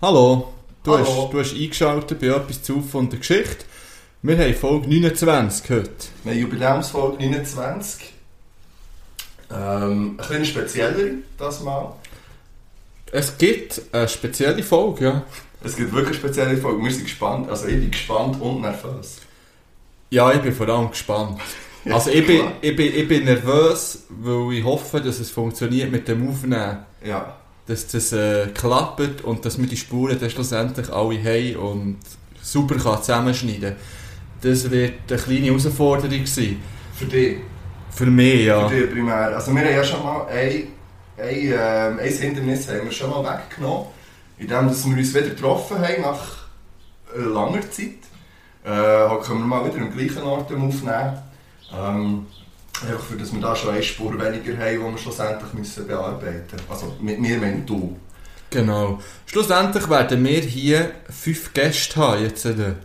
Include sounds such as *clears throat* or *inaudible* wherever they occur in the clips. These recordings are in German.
Hallo, du, Hallo. Hast, du hast eingeschaltet bei etwas zu von der Geschichte. Wir haben Folge 29 heute. Wir haben Jubiläumsfolge 29. Ähm, ein bisschen spezieller das Mal. Es gibt eine spezielle Folge, ja. Es gibt wirklich eine spezielle Folge. Wir sind gespannt. Also ich bin gespannt und nervös. Ja, ich bin vor allem gespannt. Also ich bin, ich, bin, ich bin nervös, weil ich hoffe, dass es funktioniert mit dem Aufnehmen. Ja. Dass das äh, klappt und dass wir die Spuren dann schlussendlich alle haben und super kann zusammenschneiden Das wird eine kleine Herausforderung sein. Für dich. Für mich, ja. Für dich primär. Also wir haben ja schon mal ein, ein, ähm, ein Hindernis haben wir schon mal weggenommen. Indem dass wir uns wieder getroffen haben nach äh, langer Zeit. Äh, halt können wir mal wieder am gleichen Ort aufnehmen. Ähm, einfach für dass wir da schon eine Spur weniger haben, die wir schlussendlich müssen bearbeiten müssen. Also mit mir meine du. Genau. Schlussendlich werden wir hier fünf Gäste haben jetzt. äh.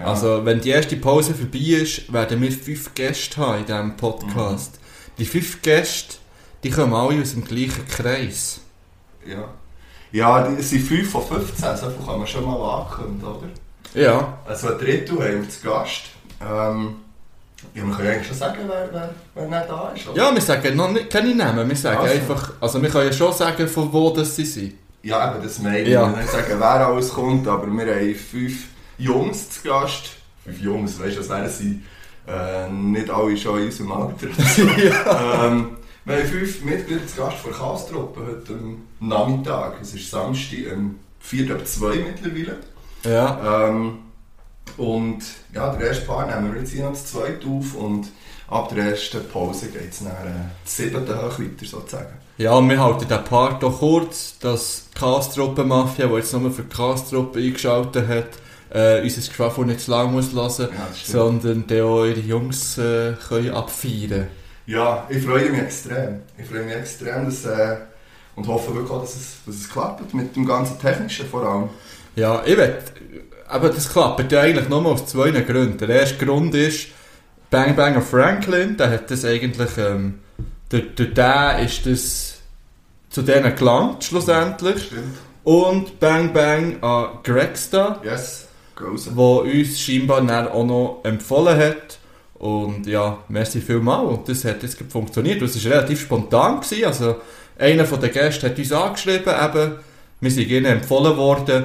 Ja. Also, wenn die erste Pause vorbei ist, werden wir fünf Gäste haben in diesem Podcast. Die fünf Gäste, die kommen alle aus dem gleichen Kreis. Ja. Ja, es sind 5 von 15, so viel kann man schon mal ankündigen, oder? Ja. Also ein Drittel haben wir zu Gast. Ähm, ja, kann ja eigentlich schon sagen, wer, wer, wer nicht da ist, oder? Ja, wir sagen noch nicht, keine Namen, wir sagen Also. einfach, also wir können ja schon sagen, von wo das sie sind. Ja, eben, das meine ich. Ja. Will nicht sagen, wer alles kommt, aber wir haben fünf Jungs zu Gast. Fünf Jungs, weißt du, das wären sie äh, nicht alle schon in unserem Alter. *laughs* ähm, wir haben fünf Mitglieder zu Gast von Kastruppe heute am Nachmittag. Es ist Samstag, um 4 ab 2 mittlerweile. Ja. Ähm, und ja, der erste Paar nehmen wir jetzt hier noch das zweite auf und ab der ersten Pause geht es nach äh, siebten hoch weiter sozusagen. Ja, wir halten den Part doch kurz, dass die Kastruppe-Mafia, die jetzt nur für die Kastruppe eingeschaltet hat, äh, unser Geschwafel nicht zu lang muss lassen, Ja, das stimmt. sondern auch ihre Jungs äh, können abfeiern Ja, ich freue mich extrem. Ich freue mich extrem dass, äh, und hoffe wirklich auch, dass es, dass es klappt mit dem ganzen Technischen vor allem. Ja, ich will, aber das klappt ja eigentlich nur aus zwei Gründen. Der erste Grund ist, Bang Bang of Franklin, der hat das eigentlich, ähm, durch, durch den ist das zu denen gelangt, schlussendlich. Stimmt. Und Bang Bang an Gregsta, Yes, gross. wo uns scheinbar dann auch noch empfohlen hat. Und ja, merci vielmal. Und das hat jetzt funktioniert. Das war relativ spontan. Gewesen. Also, einer von den Gästen hat uns angeschrieben, eben, wir sind ihnen empfohlen worden,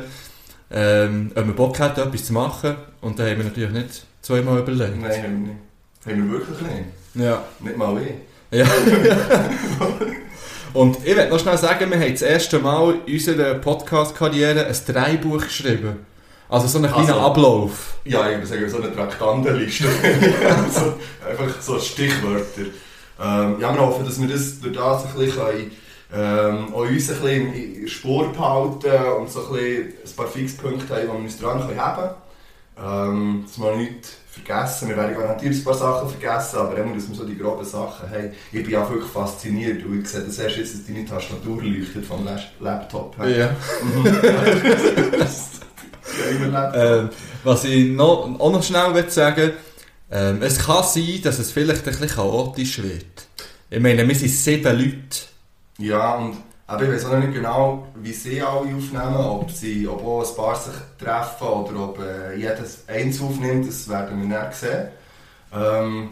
ähm, ob wir Bock hätten, etwas zu machen. Und da haben wir natürlich nicht zweimal überlegt. Nein, haben wir nicht. Haben wir wirklich nicht. Ja. Nicht mal ich. ja. *laughs* Und ich will noch schnell sagen, wir haben das erste Mal in unserer Podcast-Karriere ein Dreibuch geschrieben. Also so einen kleinen Also- Ablauf. Ja, ich würde sagen, so eine Traktandenliste. *laughs* so, einfach so Stichwörter. Ähm, ja, wir hoffen, dass wir das durch das ein bisschen können, ähm, auch uns ein bisschen in Spur behalten und so ein, bisschen ein paar Fixpunkte haben, wo wir uns dran können haben ähm, Dass wir nicht vergessen. Wir werden garantiert ein paar Sachen vergessen, aber immer, dass wir so die groben Sachen haben. Ich bin auch wirklich fasziniert und ich sehe das erst jetzt, dass deine Tastatur leuchtet vom Laptop. Ja. *laughs* *laughs* Ähm, was ich noch, auch noch schnell will sagen ähm, es kann sein, dass es vielleicht ein bisschen chaotisch wird. Ich meine, wir sind sieben Leute. Ja, und aber ich weiß auch noch nicht genau, wie sie alle aufnehmen, ob, sie, ob auch ein paar sich treffen oder ob äh, jedes eins aufnimmt, das werden wir nicht sehen. Ähm,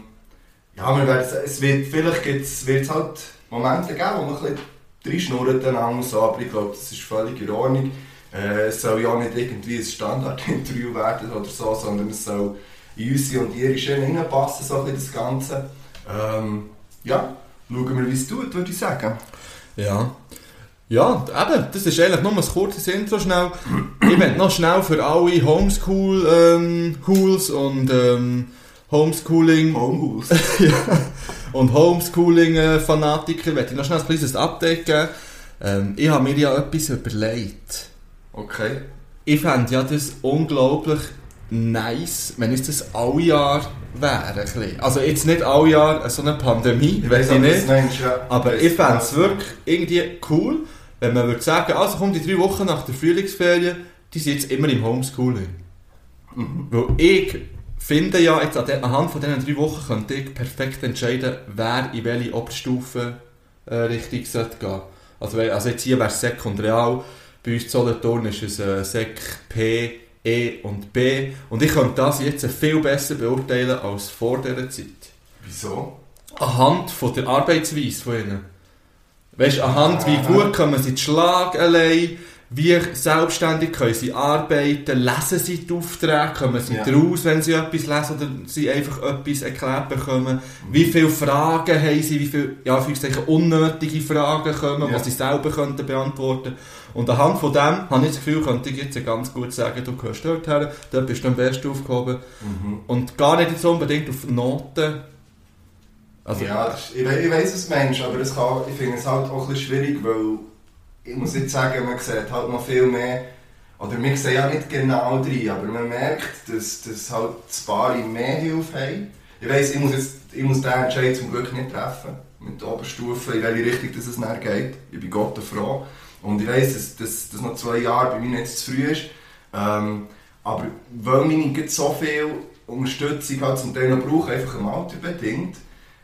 ja, wir werden, es wird, vielleicht wird es halt Momente geben, wo man ein bisschen reinschnurrt so, aber ich glaube, das ist völlig in Ordnung. Äh, es soll ja nicht irgendwie ein Standardinterview werden oder so, sondern es soll in unsere und ihre Schiene reinpassen, so ein bisschen das Ganze. Ähm, ja, schauen wir, wie es tut, würde ich sagen. Ja. Ja, eben, das ist eigentlich nur ein kurzes Intro schnell. Ich möchte noch schnell für alle Homeschool-Hools und ähm, Homeschooling Homehouse. *laughs* und Homeschooling-Fanatiker möchte ich noch schnell ein kleines Update geben. Ähm, ich habe mir ja etwas überlegt. Okay. Ich fände ja das unglaublich nice, wenn es das alle Jahr wäre. Also jetzt nicht alle Jahr so eine Pandemie, Ich weiß ich nicht. meinst, ja. Aber ich fände es wirklich irgendwie cool, wenn man würde sagen, also komm, die drei Wochen nach der Frühlingsferien, die sind jetzt immer im Homeschooling. Mhm. Weil ich finde ja, jetzt anhand von diesen drei Wochen könnte ich perfekt entscheiden, wer in welche Oberstufe äh, Richtung sollte gehen. Also, also jetzt hier wäre es Sek und Real, bei uns Solothurn ist es äh, Sek P, E und B und ich könnte das jetzt viel besser beurteilen als vor dieser Zeit Wieso? anhand von der Arbeitsweise von ihnen. Weißt du, anhand wie gut kommen sie zu Schlag allein, wie selbstständig können sie arbeiten, lesen sie die Aufträge, kommen sie Ja. draus, wenn sie etwas lesen oder sie einfach etwas erklärt bekommen. Wie viele Fragen haben sie, wie viele, ja, Anführungszeichen, unnötige Fragen kommen, Ja. die sie selber könnten beantworten Und anhand von dem habe ich das Gefühl, könnte ich jetzt ganz gut sagen, du gehörst dort her, dort bist du am besten aufgehoben. Mhm. Und gar nicht jetzt unbedingt auf Noten. Also, ja, ist, ich, ich weiss, was du meinst, aber es kann, ich finde es halt auch ein bisschen schwierig, weil ich muss nicht sagen, man sieht halt noch viel mehr, oder wir sehen ja nicht genau drin, aber man merkt, dass, dass halt die Paare mehr Hilfe haben. Ich weiss, ich muss, jetzt, ich muss den Entscheid zum Glück nicht treffen, mit der Oberstufe, in welche Richtung dass es nachher geht. Ich bin Gott froh. Und ich weiss, dass, dass, dass noch zwei Jahre bei mir nicht zu früh ist. Ähm, aber weil meine nicht so viel Unterstützung halt zum Teil noch brauche, einfach im Alter bedingt,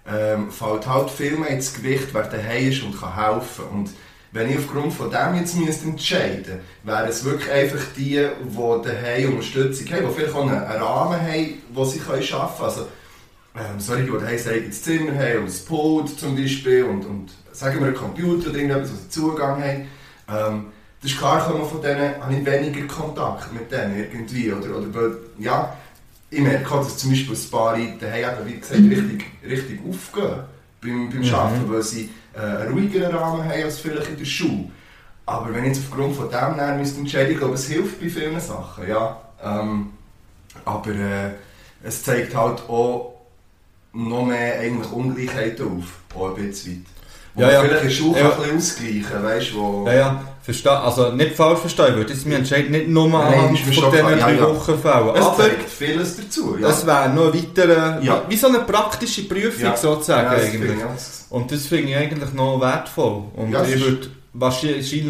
ähm, fällt halt viel mehr ins Gewicht, wer daheim ist und kann helfen. Und wenn ich aufgrund von dem jetzt müsste entscheiden wären es wirklich einfach die, die daheim Unterstützung haben, die vielleicht auch einen, Rahmen haben, wo sie arbeiten können. Also, ähm, solche, die daheim ein eigenes Zimmer haben und ein Pult zum Beispiel und, und sagen wir einen Computer oder irgendetwas, wo sie Zugang haben. Ähm, das ist klar, kommen von denen habe ich weniger Kontakt mit denen irgendwie. Oder, oder weil, ja, ich merke auch, dass zum Beispiel ein paar daheim eben, wie gesagt, richtig, richtig aufgehen beim, beim Mhm. Arbeiten, weil sie einen ruhigeren Rahmen haben als vielleicht in der Schule. Aber wenn ich jetzt aufgrund von dem dann müsste entscheiden, ich glaube, es hilft bei vielen Sachen, ja. Ähm, aber äh, es zeigt halt auch noch mehr eigentlich Ungleichheiten auf, auch ein bisschen weit. Wo Ja, man ja. vielleicht in der Schule Ja. ein bisschen ausgleichen weißt du, wo... Ja, ja, verstehe. Also nicht falsch verstehen, ich würde jetzt mir entscheiden, nicht nur Nein, ist mir von diesen ja, drei ja. Wochen Fällen. Es Aber zeigt vieles dazu, ja. es wäre noch ein weiterer, Ja. wie so eine praktische Prüfung Ja. sozusagen Ja, das eigentlich. ich auch. Und das finde ich eigentlich noch wertvoll. Und Ja, ich würde wahrscheinlich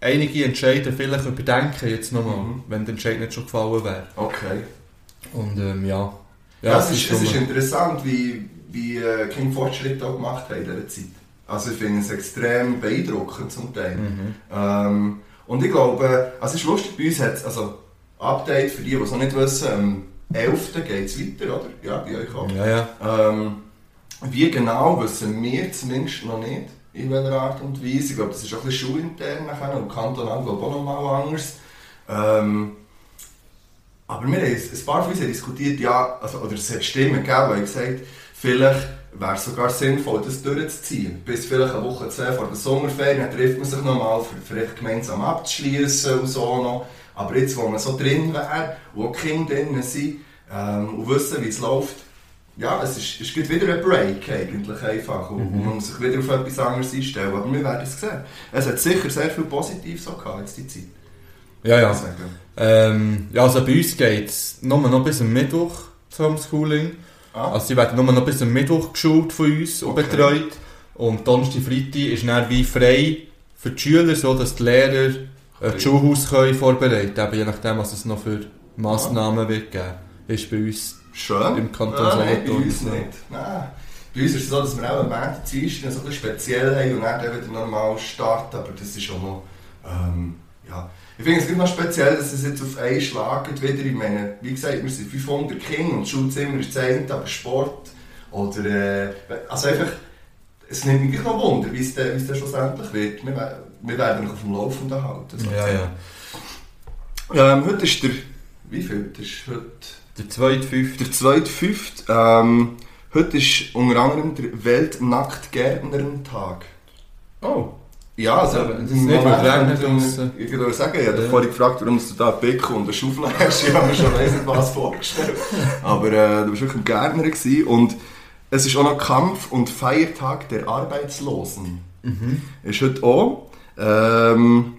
einige Entscheide vielleicht überdenken jetzt nochmal, Mhm. wenn der Entscheid nicht schon gefallen wäre. Okay. Und ähm, ja. Ja, es, ist, es ist interessant, wie, wie äh, Kim Fortschritte auch gemacht haben in dieser Zeit. Also ich finde es extrem beeindruckend zum Teil. Mhm. Ähm, und ich glaube, also es ist lustig, bei uns hat es, also Update für die, die es noch nicht wissen, am 11. geht es weiter, oder? Ja, bei euch auch. Ja, ja. Ähm, wie genau, wissen wir zumindest noch nicht, in welcher Art und Weise. Ich glaube, das ist auch ein bisschen schulintern nachher und kantonal glaube auch noch mal anders. Ähm, aber wir haben, ein paar von uns diskutiert, ja, also, oder es hat Stimmen gegeben, die gesagt, vielleicht wäre es sogar sinnvoll, das durchzuziehen. Bis vielleicht eine Woche, zwei vor der Sommerferien, dann trifft man sich nochmal, vielleicht gemeinsam abzuschließen und so noch. Aber jetzt, wo man so drin wäre, wo die Kinder drin sind ähm, und wissen, wie es läuft, ja, es ist, es gibt wieder ein Break eigentlich einfach und, und man muss sich wieder auf etwas anderes einstellen. Aber wir werden es sehen. Es hat sicher sehr viel Positives auch gehabt, jetzt die Zeit. Ja, ja. Ähm, ja, also bei uns geht es nur noch bis am Mittwoch zum Homeschooling. Ah, Also sie werden nur noch bis am Mittwoch geschult von uns und Okay. betreut. Und Donnerstag, Freitag ist dann wie frei für die Schüler, so dass die Lehrer äh, das Schulhaus können vorbereiten können. Je nachdem, was es noch für Massnahmen wird geben. Ist bei uns schön. im Kanton Ah, nein, bei Solothurn uns nicht. Nein. Bei uns ist es so, dass wir auch am Montag, Dienstag so ein bisschen speziell haben und dann wieder normal starten. Aber das ist auch noch... Ähm, ja. Ich finde es noch speziell, dass es jetzt auf einen Schlag geht wieder, ich meine, wie gesagt, wir sind 500 Kinder und das Schulzimmer ist 10, aber Sport oder... Äh, also einfach... Es nimmt mich noch Wunder, wie es dann, schlussendlich wird. Wir, wir werden noch auf dem Laufenden halten. Ja, ja. Ähm, heute ist der... Wie viel? Das ist heute... Der zweite, fünfte. Der zweite, fünfte. Ähm, heute ist unter anderem der Weltnacktgärtnerentag. Oh. Ja, also... Das ist nicht, draussen. Ich würde sagen, ich habe Ja. vorhin gefragt, warum du da Pick und eine Schaufel *laughs* hast. Ich habe mir schon weiss nicht was vorgestellt. Aber äh, du warst wirklich ein Gärtner gewesen. und es ist auch noch Kampf- und Feiertag der Arbeitslosen. Ist heute auch. Ähm,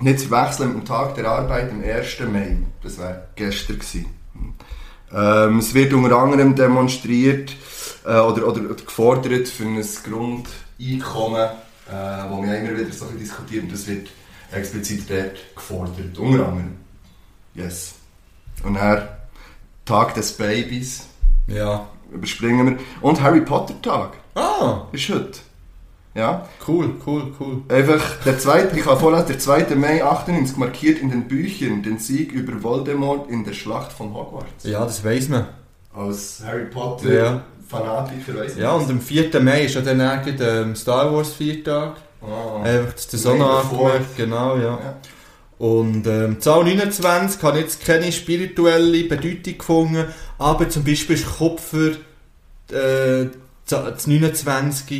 nicht zu wechseln mit dem Tag der Arbeit am 1. Mai. Das wäre gestern gewesen. Ähm, es wird unter anderem demonstriert äh, oder, oder gefordert für ein Grundeinkommen, äh, wo wir immer wieder so diskutieren. Das wird explizit dort gefordert, unter anderem. Yes. Und dann Tag des Babys Ja. überspringen wir. Und Harry Potter Tag Ah, ist heute. Ja. cool, cool, cool. Einfach der zweite, ich habe vorlesen, der 2. Mai 98 markiert in den Büchern den Sieg über Voldemort in der Schlacht von Hogwarts. Ja, das weiss man. Als Harry Potter Ja. Fanatiker weiss Ja, das. und am 4. Mai ist ja dann eigentlich der ähm, Star Wars Viertag. Ah. Einfach, so May noch the Fourth. angemerkt, genau, ja. Ja. Und ähm, Zahl 29 hat jetzt keine spirituelle Bedeutung gefunden, aber zum Beispiel ist Kupfer äh, das 29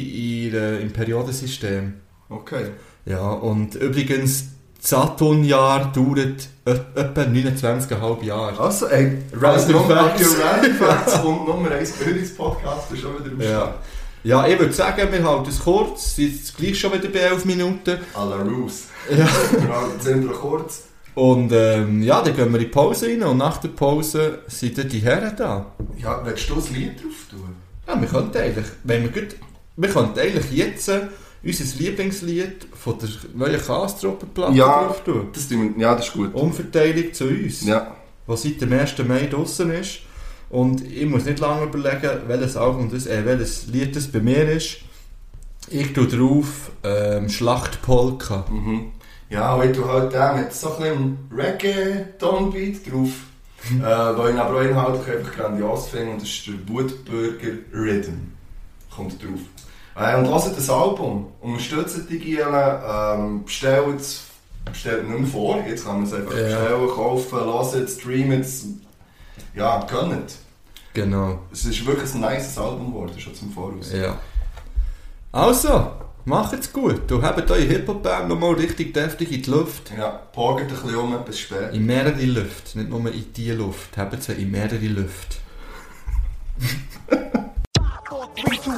in, äh, im Periodensystem. Okay. Ja, und übrigens, das Saturnjahr dauert etwa 29,5 Jahre. Also, ey, Random Facts. Random Facts und Nummer 1 Bildungspodcast ist schon wieder am Ja. Start. Ja, ich würde sagen, wir halten es kurz, sind jetzt gleich schon wieder bei 11 Minuten. À la Ruse. Ja. Genau, jetzt sind wir kurz. Und ähm, ja, dann gehen wir in die Pause rein und nach der Pause sind dann die Herren da. Ja, willst du das Lied drauf tun? Ja, wir könnten eigentlich, wenn wir, gut, wir könnten eigentlich jetzt unser Lieblingslied von der neuen Kastruppe-Platte Ja. drauf tun. Das, ja, das ist gut. Umverteilung zu uns, Ja. was seit dem 1. Mai draussen ist. Und ich muss nicht lange überlegen, welches Album das, äh, welches Lied das bei mir ist. Ich tue drauf ähm, Schlachtpolka. Mhm. Ja, und ich tue halt den mit so ein bisschen Reggaeton-Beat drauf. *laughs* äh, weil ich ihn aber auch inhaltlich einfach grandios finde und das ist der Wutburger Rhythm. Kommt drauf. Äh, und hört das Album, unterstützt die Gielen, ähm, bestellt es, bestellt nicht mehr vor, jetzt kann man es einfach Ja. bestellen, kaufen, hören, streamen, es. ja, gönnt. Genau. Es ist wirklich ein nice Album geworden, schon zum Voraus. Ja. Also, macht's gut. Du habt eure Hip-Hop-Band nochmal richtig deftig in die Luft. Ja, pogert ein bisschen um, bis spät. In mehrere Lüfte, nicht nur in die Luft. Habt sie in mehrere *laughs* Lüfte.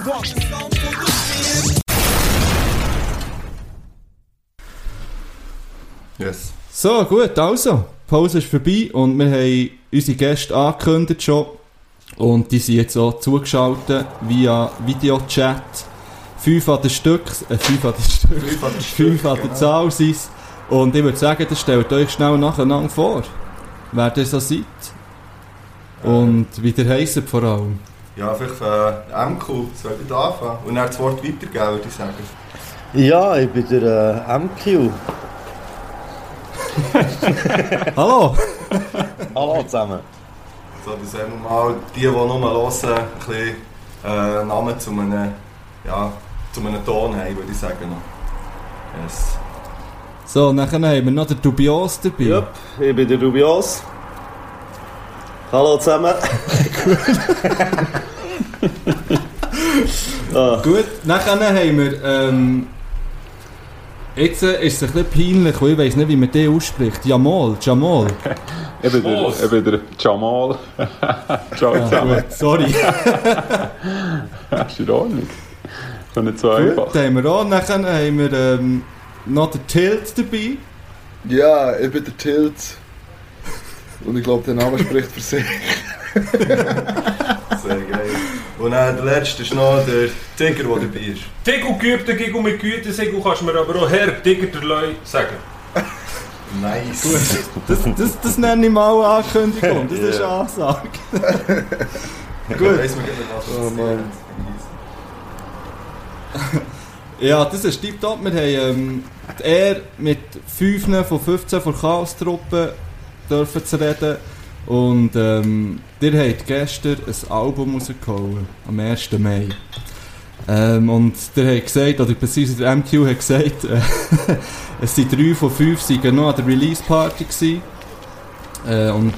Yes. So, gut, also. Die Pause ist vorbei und wir haben unsere Gäste angekündigt schon. Und die sind jetzt auch zugeschaltet via Videochat. Fünf an der Stück, äh, fünf an der Stück, Fünf an der fünf an der genau. Zahl sind Und ich würde sagen, das stellt euch schnell nacheinander vor, wer ihr so seid. Und wie ihr heisst vor allem. Ja, vielleicht äh, MQ, soll ich da anfangen? Und dann das Wort weitergeben, würde ich sagen. Ja, ich bin der äh, MQ. *laughs* *laughs* Hallo! Hallo zusammen. So, dass wir mal die, die nur hören, ein bisschen äh, Namen zu einem, ja, zu einem Ton haben, würde ich sagen. Yes. So, nachher haben wir noch den Dubios dabei. Jupp, ich bin der Dubios. Hallo zusammen. *laughs* ah, Gut, nachher haben wir, ähm, jetzt äh, ist es ein bisschen peinlich, weil ich weiss nicht, wie man den ausspricht. Jamal, Jamal. Ich bin der, ich bin der Jamal. Ciao zusammen. Gut, sorry. Ist in Ordnung. Schon nicht so Gut, einfach. haben wir auch. Nachher haben wir ähm, noch den Tilt dabei. Ja, ich bin der Tilt. Und ich glaube, der Name spricht für sich. *laughs* Sehr geil. Und dann der letzte ist noch der Tiger, der dabei ist. Tigu geübter Gigu mit Gütesiegel kannst du mir aber auch Herr Tiger der Leu sagen. *laughs* Nice. Das, das, das nenne ich mal eine Ankündigung. Das ist eine Ja. Ansage. *laughs* Gut. Weiss man nicht, was Oh, das Mann. Ja, das ist tiptop. Wir haben ähm, die Ehre, mit 5 von 15 von Chaos-Truppen dürfen zu reden. Und ähm, ihr habt gestern ein Album rausgehauen, am 1. Mai. Ähm, und ihr habt gesagt, oder beziehungsweise der MQ hat gesagt, äh, *laughs* es sind 3 von 5 sind noch an der Release-Party gewesen. Äh, und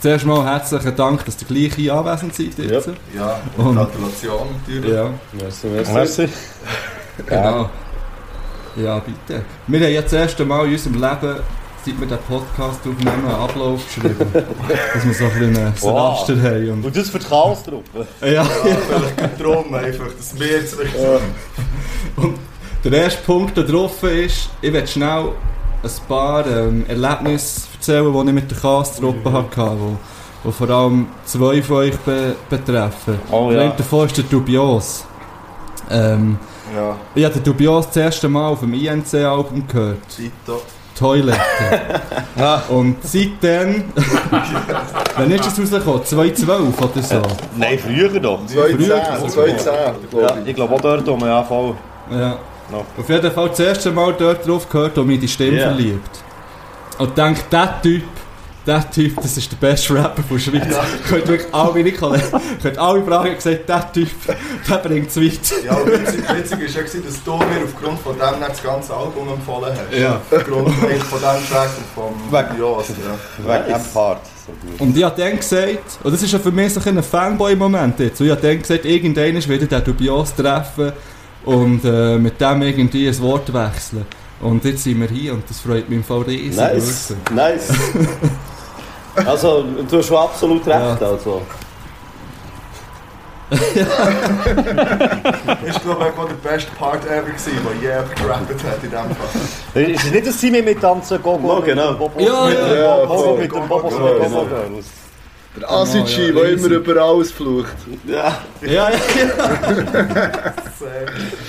zuerst mal herzlichen Dank, dass ihr gleich hier anwesend seid jetzt. Ja, Und- Gratulation natürlich. Ja. merci, merci. merci. Genau. Ja, bitte. Wir haben jetzt das erste Mal in unserem Leben, seit wir den Podcast aufnehmen, einen Ablauf geschrieben. dass wir so ein bisschen einen Wow. Raster haben. Und, Und das für die Chaos-Truppe. ja, Ja, vielleicht darum einfach, dass wir jetzt wirklich... der erste Punkt, der drauf ist, ich werde schnell ein paar ähm, Erlebnisse erzählen, die ich mit der Cast-Truppe hatte, wo, die vor allem zwei von euch be betreffen. Oh Der ja. eine davon ist der Dubios. Ähm, Ja, ich habe den Dubios das erste Mal auf dem INC-Album gehört. Tito. Toilette. *laughs* Und seitdem, *laughs* wann ist das rausgekommen? 2012 oder so? Nein, früher doch. 210, 210, Ja, glaube ich. ich glaube auch dort um, ja, voll. Ja. No. Auf jeden Fall das erste Mal dort drauf gehört und mich in die Stimme Ja. verliebt. Und denke, der Typ, der Typ, das ist der beste Rapper von der Schweiz. Könnt wirklich alle meine Kollegen, könnt alle fragen, gesagt, der Typ, der bringt es weit. Ja, und witzig, witzig ist ja, gewesen, dass du mir aufgrund von dem nicht das ganze Album empfohlen hast. Ja. Aufgrund von dem Track und vom Weg. Jos. Ja. Wegen dem Part. So. Und ich habe dann gesagt, und das ist ja für mich so ein Fanboy-Moment jetzt, und ich habe dann gesagt, irgendwann ist wieder der Dubios treffen und äh, mit dem irgendwie ein Wort wechseln. Und jetzt sind wir hier und das freut mich im Fall riesig. Nice, nice. *laughs* Also, du hast schon absolut recht, Ja. also. *laughs* Ich glaube, auch der beste Part ever gewesen, den je jemand gerappt hat in dem Fall. Ist es nicht das Simi mit Tanzen Gogo? genau. Bobo, Ja, mit ja. Ja, mit dem Gogo, genau. Bobo Girls. Der Asici, Genau, ja, der immer über alles flucht. Ja, Ja, ja, *laughs*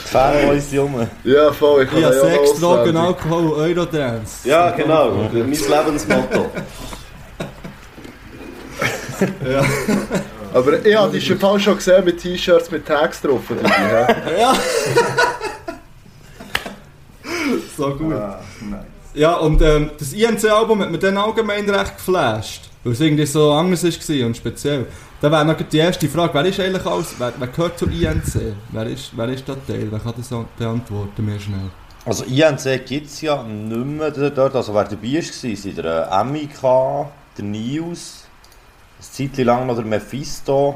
Fanboys, Junge. Ja, voll, ich kann ja. ja Sex, Drogen. Alkohol, Eurodance. Ja, genau. Mein Lebensmotto. *laughs* Aber ich habe dich schon fast schon gesehen mit T-Shirts mit Tags drauf. *laughs* Ja. so gut. Ah, nice. Ja, und ähm, das INC-Album hat mir dann allgemein recht geflasht. Weil es irgendwie so anders war und speziell. Da wäre noch die erste Frage, wer ist eigentlich alles, wer, wer gehört zur INC? Wer ist, wer ist der Teil? Wer kann das beantworten, mir schnell? Also INC gibt es ja nicht mehr dort. Also wer dabei war, sind der MIK, der News, eine Zeit lang noch der Mephisto.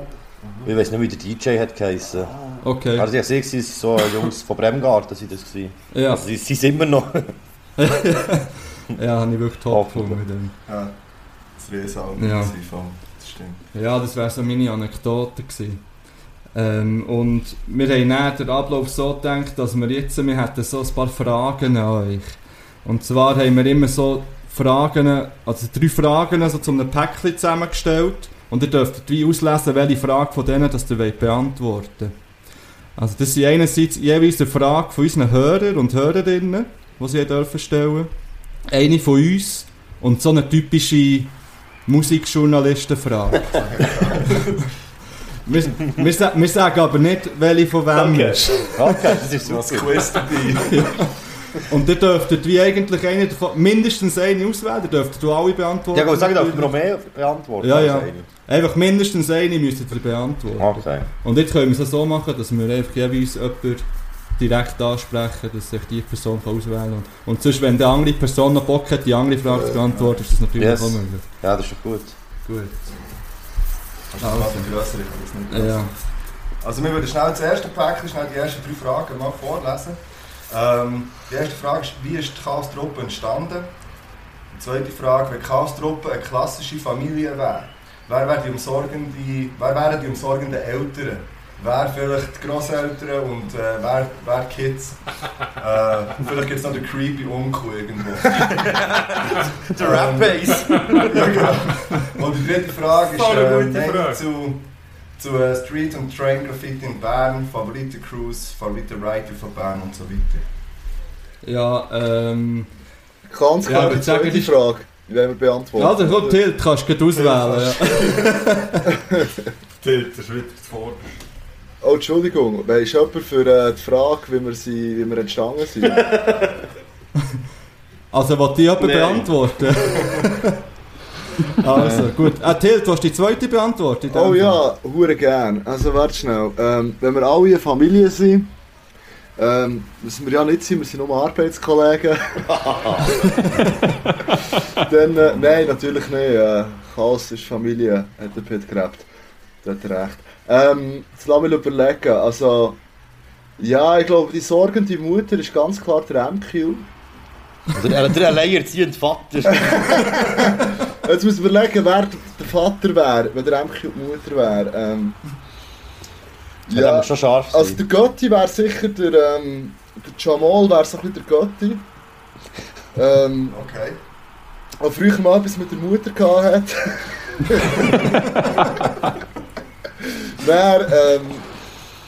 Ich weiß nicht, wie der DJ hat geheißen. Okay. Also ich sehe, es waren so Jungs von Bremgarten. Sind das gewesen. Ja, Also sie sie sind immer noch. *laughs* ja habe ich wirklich top gefunden. mit dem. Ja, das Riesenalbum ja. das stimmt. Ja, das wäre so meine Anekdote gewesen. Ähm, und wir haben dann den Ablauf so gedacht, dass wir jetzt, wir hätten so ein paar Fragen an euch. Und zwar haben wir immer so Fragen, also drei Fragen so zu einem Päckchen zusammengestellt. Und ihr dürft wie auslesen, welche Frage von denen das ihr wollt beantworten Also das sind einerseits jeweils eine Frage von unseren Hörern und Hörerinnen, die sie dürfen stellen. Eine von uns und so eine typische Musikjournalistenfrage. *laughs* wir, wir, wir sagen aber nicht, welche von wem Okay. ist. Okay, das ist Das super. Quiz dabei. *laughs* Und ihr dürftet wie eigentlich eine davon, mindestens eine auswählen, ihr dürftet du alle beantworten. Ja, gut, sag ich, darf noch mehr beantworten? Ja, ja. eine? Einfach mindestens eine müsstet ihr beantworten. Okay. Und jetzt können wir es so machen, dass wir einfach jeweils jemanden direkt ansprechen, dass sich die Person kann auswählen kann. Und sonst, wenn die andere Person noch Bock hat, die andere Frage zu beantworten, ist das natürlich Yes. auch möglich. Ja, das ist doch gut. Gut. Also, also grösser, ich kann das nicht Ja. Also wir würden schnell das erste Päckchen, schnell die ersten drei Fragen mal vorlesen. Ähm, die erste Frage ist, wie ist die Chaos-Truppe entstanden? Die zweite Frage, wenn die Chaos-Truppe eine klassische Familie wäre, wer, wäre die umsorgende, wer wären die umsorgenden Eltern? Wer vielleicht die Grosseltern und äh, wer, wer die Kids? *laughs* äh, vielleicht gibt es noch den creepy Onkel irgendwo. *laughs* Der Rap-Bass. *laughs* ja, genau. Und die dritte Frage ist Meinung Frage. zu, zu äh, Street und Train Graffiti in Bern, Favorite Cruise, Favorite Writer von Bern und so weiter. Ja, ähm... Ganz Ja, klar, die ich sage, zweite die- Frage. Die wollen wir beantworten. Ja, dann kommt Tilt, kannst du auswählen. Ja. *laughs* Tilt, das ist wieder vor. Oh, Entschuldigung, weisst du jemand für äh, die Frage, wie wir, sie, wie wir entstanden sind? *laughs* Also, will die jemand Nein. beantworten? *laughs* *laughs* also, gut. Ah, Tilt, du hast die zweite beantwortet? oh ja, hure gern. Also warte schnell. Ähm, wenn wir alle eine Familie sind, ähm, müssen wir ja nicht sein, wir sind nur Arbeitskollegen. *laughs* Dann, äh, nein, natürlich nicht. Äh, Chaos ist Familie, hat der Pit gerebt. Da hat er recht. Ähm, jetzt lass mich überlegen. Also, ja, ich glaube, die sorgende Mutter ist ganz klar der MQ. Der, der alleinerziehende Vater. *laughs* Jetzt müssen wir überlegen, wer der Vater wäre, wenn der MQ die Mutter wäre. Ähm, Ja. Der muss schon scharf Also sein. der Götti wäre sicher der, ähm, der Jamal wäre so ein bisschen der Götti. Ähm, Okay. der früher mal etwas mit der Mutter gehabt hat. *laughs* Wer, ähm,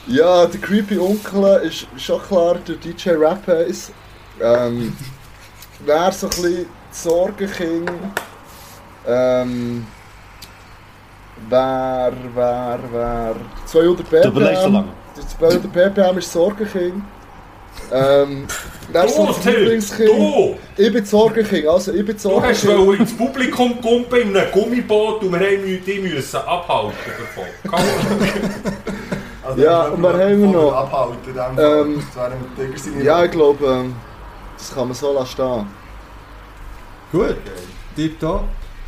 ja, der Creepy Onkel ist schon klar der DJ Rapace. Ähm, wer so ein bisschen Sorgenkind, ähm, wer, wer, wer, 200 Du überlegst so ppm, lange. der 200 ppm ist Sorgenkind. Ähm, ist so das Till, Lieblingskind? du! Ich bin Sorgenkind, also ich bin Du hast Sorgenkind. wohl ins Publikum kumpen in einem Gummiboot und wir haben die müssen abhalten davon. Also, Ja, und wir haben wir noch? Abhalten. Ähm, in Ja, ich glaube, ähm, das kann man so lassen stehen. Gut, tipptopp.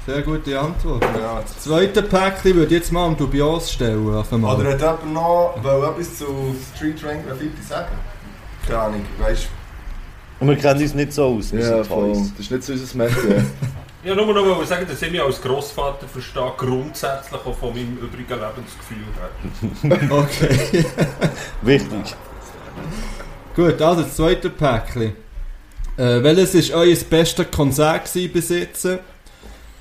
Sehr gute Antwort. Ja. Das zweite Päckchen würde ich jetzt mal am Dubios stellen. Auf einmal. Oder hat jemand noch will etwas zu Street Rank Graffiti sagen? Keine Ahnung, weißt Und wir kennen uns nicht so aus. Wir Ja, sind voll. Das ist nicht so unser Metier. *laughs* Ich wollte nur noch sagen, dass ich mich als Grossvater verstehe, grundsätzlich auch von meinem übrigen Lebensgefühl her. *laughs* Okay. Wichtig. Gut, also das zweite Päckchen. Äh, welches war euer bestes Konzert bis jetzt?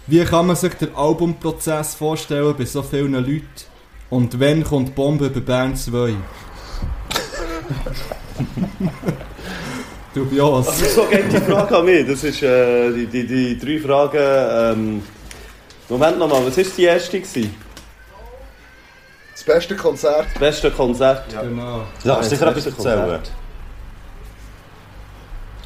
Wie kann man sich den Albumprozess vorstellen bei so vielen Leuten? Und wann kommt Bombe über Bern 2? *laughs* Dubios. Also so geht die Frage an mich. Das ist äh, die, die, die drei Fragen. Ähm, Moment nochmal, was war die erste? Gewesen? Das beste Konzert. Das beste Konzert. Genau. Du darfst das sicher etwas beste erzählen. Konzert.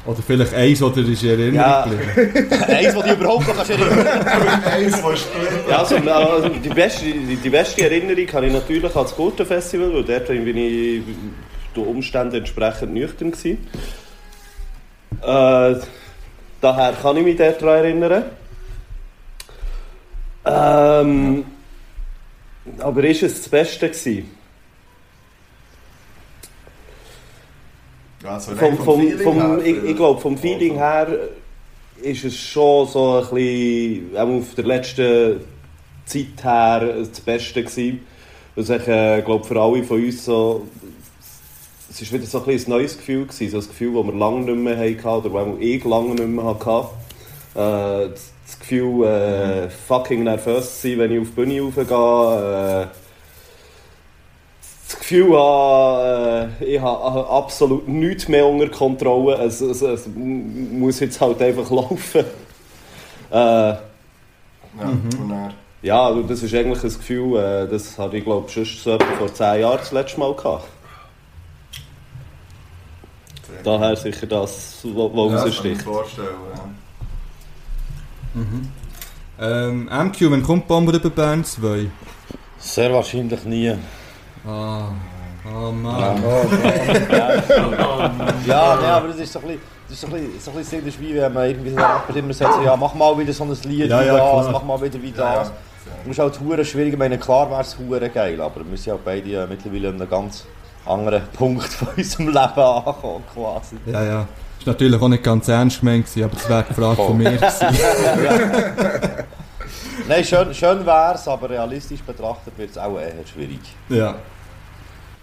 Oder vielleicht eins, oder ist in Erinnerung Ja. geblieben. *laughs* Eins, das dich überhaupt noch kannst erinnern *laughs* Eins, was stimmt. Ja, also, also die, beste, die, beste Erinnerung habe ich natürlich an das Gurtenfestival, weil dort bin ich den Umständen entsprechend nüchtern gewesen. Äh, daher kann ich mich dort daran erinnern. Ähm, Aber ist es das Beste gewesen? Ja, so rein Vom, vom, Feeling vom, her, ich, ich glaube, vom Feeling her ist es schon so ein bisschen, auch auf der letzten Zeit her, das Beste gewesen. Was ich äh, glaube, für alle von uns so, es ist wieder so ein, bisschen ein neues Gefühl gewesen, so ein Gefühl, das wir lange nicht mehr hatten, oder das ich lange nicht mehr hatte. Äh, das, das Gefühl, äh, fucking nervös zu sein, wenn ich auf die Bühne raufgehe. Äh, das Gefühl habe, äh, ich habe absolut nichts mehr unter Kontrolle. Es, es, es muss jetzt halt einfach *laughs* laufen. Äh, Ja, dann, ja, also das ist eigentlich ein Gefühl, äh, das hatte ich glaube schon so etwa vor 10 Jahren das letzte Mal gehabt. Daher sicher das, was ja, das kann ich mir raussticht. vorstellen. Ja. Ähm, MQ, wann kommt die Bombe über Bern 2? Sehr wahrscheinlich nie. Ah, oh Mann. Ja, nee, aber das ist so ein bisschen, das ist so ein bisschen, so ein bisschen das ist wie wenn man irgendwie immer sagt, so, ja, mach mal wieder so ein Lied Ja, wie ja, das, klar. mach mal wieder wie Ja, das. Das ist halt hure schwierig. Ich meine, klar wäre es hure geil, aber wir sind auch beide äh, mittlerweile an einem ganz anderen Punkt von unserem Leben angekommen, quasi. Ja, ja. Das war natürlich auch nicht ganz ernst gemeint, aber das wäre die Frage von mir. *laughs* *laughs* Nein, schön, schön wäre es, aber realistisch betrachtet wird es auch eher schwierig. ja.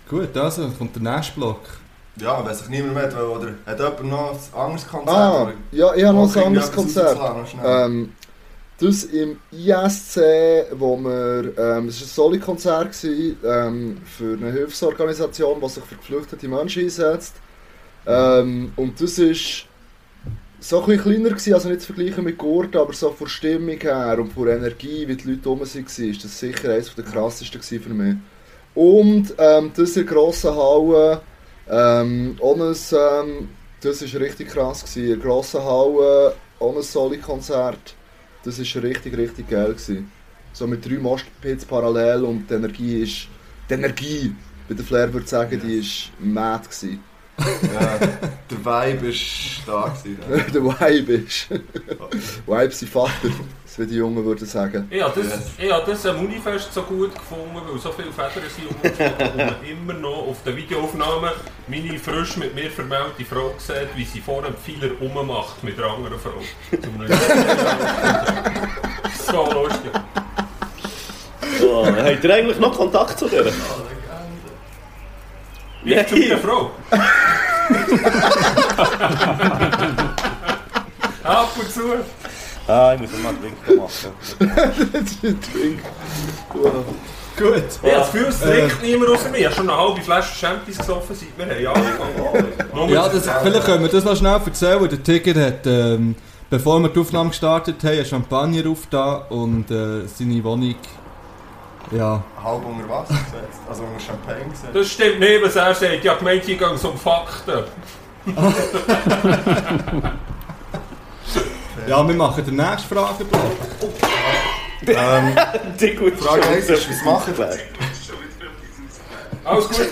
Gut, also kommt der nächste Block. Ja, wenn sich niemand mehr will, oder hat jemand noch ein anderes Konzert? Ah, oder? ja, ich habe noch Okay, ein anderes Konzert. Ähm, das im ISC, wo wir, ähm, es war ein Soli-Konzert gewesen, ähm, für eine Hilfsorganisation, die sich für geflüchtete Menschen einsetzt. Ähm, und das ist so ein kleiner gewesen, also nicht zu vergleichen mit Gurt, aber so von Stimmung her und von Energie, wie die Leute rum waren, ist das sicher eines der krassesten für mich. Und ähm, das in grossen Halle, ähm, auch ein, ähm, das war richtig krass. Gewesen. In grossen Halle, auch ein Soli-Konzert. Das war richtig, richtig geil. Gewesen. So mit drei Moshpits parallel und die Energie ist... Die Energie, wie der Flair würde sagen, die war mad. Gewesen. Ja, der Vibe ist da gewesen. ja. *laughs* der Vibe ist... *laughs* Vibe sein Vater, das wie die Jungen würden sagen. Ich habe das, ich habe das am Unifest so gut gefunden, weil so viele Federn sind umgeflogen und man *laughs* immer noch auf den Videoaufnahmen meine frisch mit mir vermählte Frau sieht, wie sie vor einem Pfeiler rummacht mit einer anderen Frau. so lustig. Oh, habt ihr eigentlich noch Kontakt zu der? Ich zu meiner Frau. *laughs* Ab und zu. Ah, ich muss noch mal einen Drink machen. Das ist ein Drink. Wow. Gut. Ich habe das Gefühl, es trinkt niemand außer mir. Ich habe schon eine halbe Flasche Champions gesoffen, seit wir haben angefangen. *laughs* Ja, das, vielleicht können wir das noch schnell erzählen. Der Tiger hat, ähm, bevor wir die Aufnahme gestartet haben, Champagner aufgetan und äh, seine Wohnung, ja, Halb unter Wasser gesetzt, also unter Champagne gesetzt. Das stimmt nicht, was er sagt. Habe gemeint, hier geht es um Fakten. *laughs* ja, wir machen den nächsten Frageblock. Ähm, *laughs* Die gute Frage 1 ist, was machen wir? Alles gut.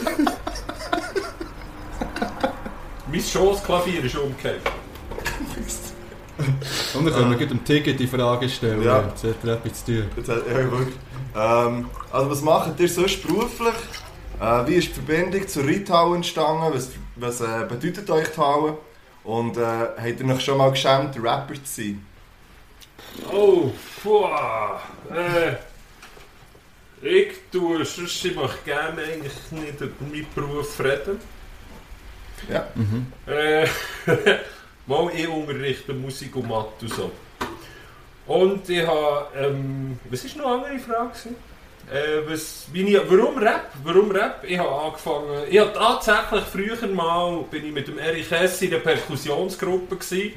mein Schossklavier ist umgekehrt. Und dann können wir gleich dem Tiger die Frage stellen. Ja. Jetzt hat er etwas zu tun. Jetzt hat- Ja, wirklich. Ähm, also was macht ihr sonst beruflich? Äh, wie ist die Verbindung zur Reithalle entstanden? Was, was äh, bedeutet euch die Halle? Und äh, habt ihr euch schon mal geschämt, Rapper zu sein? Oh, puh. Äh, ich tue, sonst ich möchte gerne eigentlich nicht über meinen Beruf reden. Ja. Äh, *laughs* mal ich unterrichte Musik und Mathe und so. Und ich habe, ähm, was ist noch eine andere Frage? Äh, was, ich, warum Rap? Warum Rap? Ich habe angefangen, ich habe tatsächlich früher mal, bin ich mit dem Erich Hess in der Perkussionsgruppe gewesen.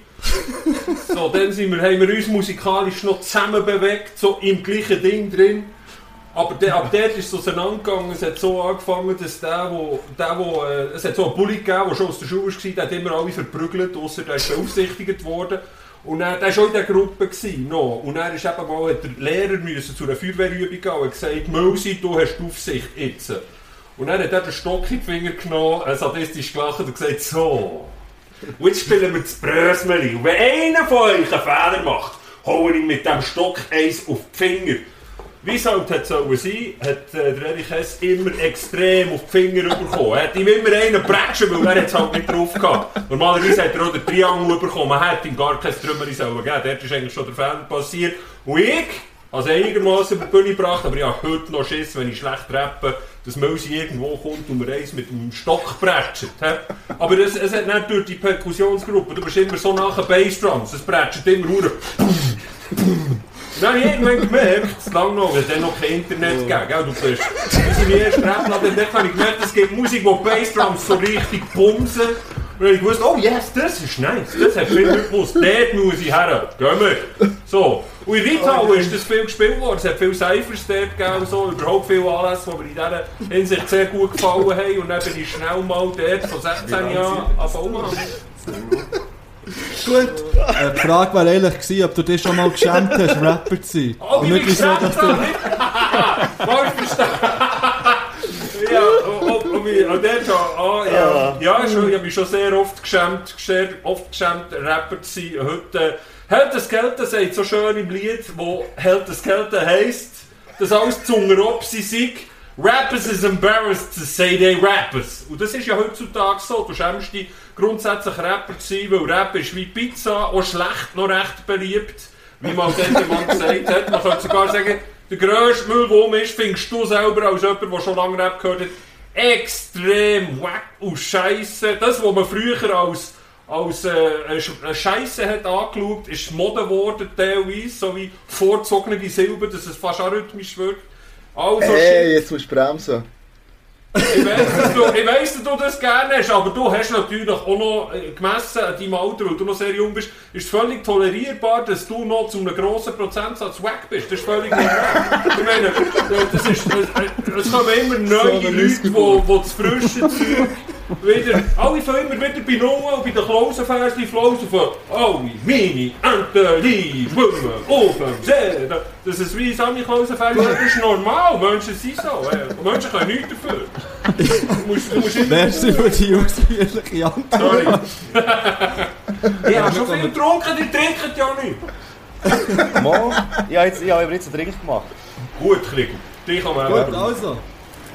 *laughs* so, dann sind wir, haben wir uns musikalisch noch zusammen bewegt, so im gleichen Ding drin. Aber der, ab dort ist es auseinandergegangen. Es hat so angefangen, dass der, wo, der, wo, äh, es hat so einen Bulli gegeben, der schon aus der Schule war, der hat immer alle verprügelt, außer der ist beaufsichtigt worden. Und er, war schon in der Gruppe. Noch. Und er ist eben mal, der Lehrer müssen zu einer Feuerwehrübung gehen und gesagt, Mausi, du hast die Aufsicht jetzt. Und dann hat er den Stock in die Finger genommen, äh, sadistisch gelacht und gesagt, so, und jetzt spielen wir das Brösmeli. Und wenn einer von euch einen Fehler macht, hau ich mit dem Stock eins auf die Finger. Wie es halt hat sollen sein, hat äh, der Erich Hess immer extrem auf die Finger bekommen. Er hat ihm immer einen prätschen, weil er es halt nicht drauf gehabt. Normalerweise hat er auch den Triangel bekommen, man hat ihm gar kein Trümmer sollen geben. Dort ist eigentlich schon der Fehler passiert. Und ich, also einigermaßen über die Bühne gebracht, aber ich habe heute noch Schiss, wenn ich schlecht rappe, dass Mausi irgendwo kommt und mir eins mit dem Stock prätscht. Aber es, es hat nicht durch die Perkussionsgruppe, du bist immer so nach den Bassdrums, es prätscht immer habe ich irgendwann gemerkt, lange noch, weil es noch kein Internet gab. Gell? Du bist, in ersten Rap-Laden, und dann habe ich gemerkt, es gibt Musik, wo die Bassdrums so richtig bumsen. Und habe ich gewusst, oh yes, das ist nice, das hat viel Rhythmus, dort muss ich her, gehen wir. So. Und in Reithalle ist das viel gespielt worden, es hat viele Cyphers dort gegeben und so, überhaupt viele Anlässe, die mir in dieser Hinsicht sehr gut gefallen haben. Und dann bin ich schnell mal dort, von 16 Jahren, an Baumann. Gut. Äh, die Frage war eigentlich gewesen, ob du dich schon mal geschämt hast, Rapper zu sein. Oh, Und ich nicht bin wieso, dass du... Verstanden. *laughs* *laughs* ja, und, und, und, wie- und dort schon, ah, ja, ja, schon, ich habe mich schon sehr oft geschämt, sehr oft geschämt, Rapper zu sein. Heute, Held des Kelten sagt so schön im Lied, wo Held des Kelten heisst, dass alles Zunger ob sie sind. Rappers is embarrassed to say they rappers. Und das ist ja heutzutage so. Du schämst dich grundsätzlich Rapper zu sein, weil Rap ist wie Pizza, auch schlecht noch recht beliebt. Wie mal *laughs* jemand gesagt hat. Man könnte sogar sagen, der grösste Müll, der um ist, findest du selber als jemand, der schon lange Rap gehört hat, extrem wack und scheiße. Das, was man früher als, als äh, Scheiße hat angeschaut, ist Mode geworden teilweise, so wie vorzogene Silber, dass es fast arrhythmisch wirkt. Also Hey, jetzt musst du bremsen. Ich weiss, dass du, das gerne hast, aber du hast natürlich auch noch äh, gemessen an deinem Alter, weil du noch sehr jung bist, ist es völlig tolerierbar, dass du noch zu einem grossen Prozentsatz weg bist. Das ist völlig normal. Ich meine, äh, das ist, äh, es kommen immer neue So Leute, die, die das frische Zeug wieder, alle fangen immer wieder bei Null und bei den Klausenfersen flausen von «Alle meine Enten schwimmen auf dem See». Das ist wie Sammy Klausenfersen, das ist normal, Menschen sind so. äh, Menschen können nichts dafür. Du musst, du musst immer... Merci für die ausführliche Antwort. Sorry. ich habe schon viel getrunken, die trinken ja nicht. Mo, ich habe jetzt, ich habe jetzt einen Drink gemacht. Gut, Krieg. Dich kann man Gut, also.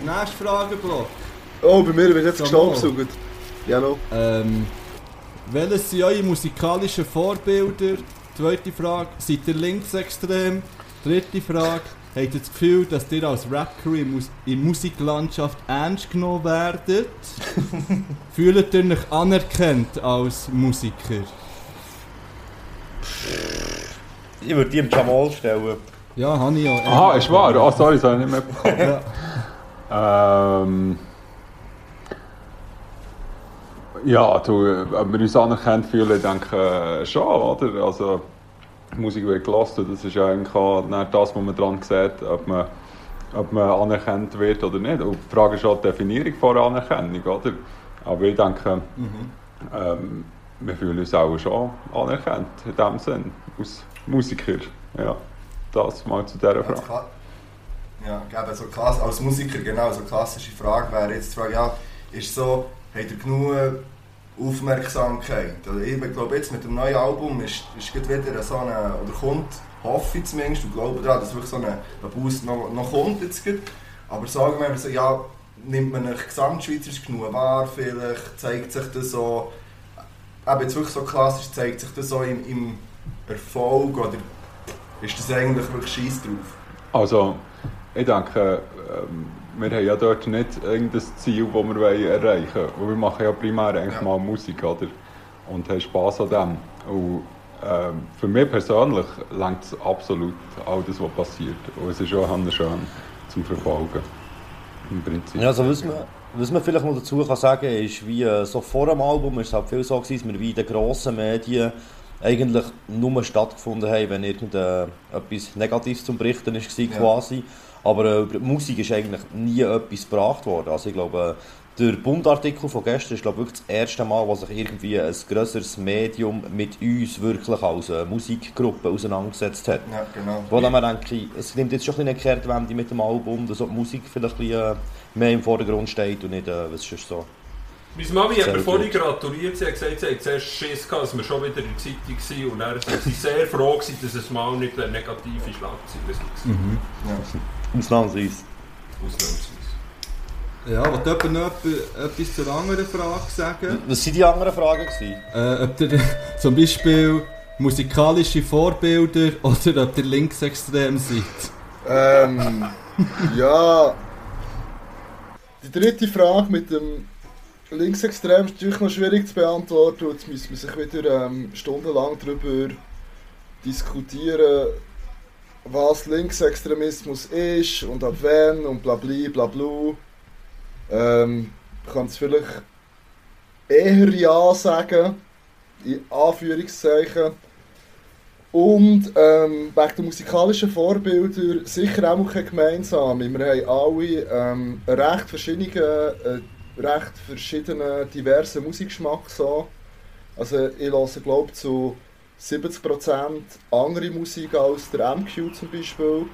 Nächster Frageblock. Oh, bei mir wird jetzt So, gestaubsaugt. Ja, noch. Ähm, welches sind eure musikalischen Vorbilder? Zweite Frage, seid ihr linksextrem? Dritte Frage, habt ihr das Gefühl, dass ihr als Rap-Crew in, Mus in Musiklandschaft ernst genommen werdet? *laughs* Fühlt ihr euch anerkannt als Musiker? Ich würde die im Jamal stellen. Ja, habe ich ja. Aha, ist wahr? Ah, sorry, das habe ich nicht mehr bekommen. Ähm, ja, du, ob wir uns anerkannt fühlen, ich denke äh, schon, oder? Also, die Musik wird gelassen, das ist ja eigentlich auch nicht das, was man daran sieht, ob man, ob man anerkannt wird oder nicht. Und die Frage ist auch die Definition von Anerkennung, oder? Aber ich denke, ähm, wir fühlen uns auch schon anerkannt, in dem Sinn, als Musiker. Ja, das mal zu dieser Ja, Frage. Ja, eben so klass als Musiker, genau, so klassische Frage wäre jetzt die Frage, ja, ist so, habt ihr genug Aufmerksamkeit? Also ich glaube jetzt mit dem neuen Album ist, ist wieder so eine, oder kommt, hoffe ich zumindest, und glaube daran, dass wirklich so ein Boost noch, noch kommt jetzt. Aber sagen wir so, ja, nimmt man euch gesamtschweizerisch genug wahr, vielleicht zeigt sich das so, eben jetzt wirklich so klassisch, zeigt sich das so im, im Erfolg, oder ist das eigentlich wirklich scheiß drauf? Also, ich denke, ähm, wir haben ja dort nicht irgendein Ziel, das wir wollen erreichen wollen. Wir machen ja primär eigentlich Ja. mal Musik, oder? Und haben Spass an dem. Und ähm, für mich persönlich lenkt es absolut all das, was passiert. Und es ist auch schön zum Verfolgen. Im Prinzip. Ja, also was man, was man vielleicht noch dazu kann sagen ist, wie äh, so vor dem Album ist es halt viel so gewesen, dass wir wie in den grossen Medien eigentlich nur stattgefunden haben, wenn irgendetwas Negatives zum Berichten ist, war, Ja. Aber äh, über die Musik ist eigentlich nie etwas gebracht worden. Also ich glaube, der Bundartikel von gestern ist glaube ich, wirklich das erste Mal, wo sich irgendwie ein grösseres Medium mit uns wirklich als äh, Musikgruppe auseinandergesetzt hat. Ja, genau. Wo dann man denke, es nimmt jetzt schon ein bisschen eine Kehrtwende mit dem Album, dass die Musik vielleicht ein bisschen, äh, mehr im Vordergrund steht und nicht, äh, was ist so. Meine Mami hat mir vorhin gratuliert. Sie hat gesagt, sie hat zuerst Schiss gehabt, dass wir schon wieder in der Zeitung waren. Und dann war sie sehr froh, dass es mal nicht eine negative Schlagzeile war. Ja. Ausnahmsweise. Ausnahmsweise. Ja, wollt jemand noch etwa- etwas zur anderen Frage sagen? Was waren die anderen Fragen? Äh, ob ihr *laughs* zum Beispiel musikalische Vorbilder *laughs* oder ob ihr linksextrem seid? Ähm, ja. Die dritte Frage mit dem Linksextrem ist natürlich noch schwierig zu beantworten. Jetzt müssen wir sich wieder ähm, stundenlang darüber diskutieren, was Linksextremismus ist und ab wann und bla bla bla bla. Ähm, kann es vielleicht eher Ja sagen, in Anführungszeichen. Und ähm, wegen der musikalischen Vorbilder sicher auch gemeinsam. Wir haben alle ähm, recht verschiedenen, äh, recht verschiedenen, diversen Musikgeschmack. So. Also ich höre glaube zu 70% andere Musik als der MQ zum Beispiel.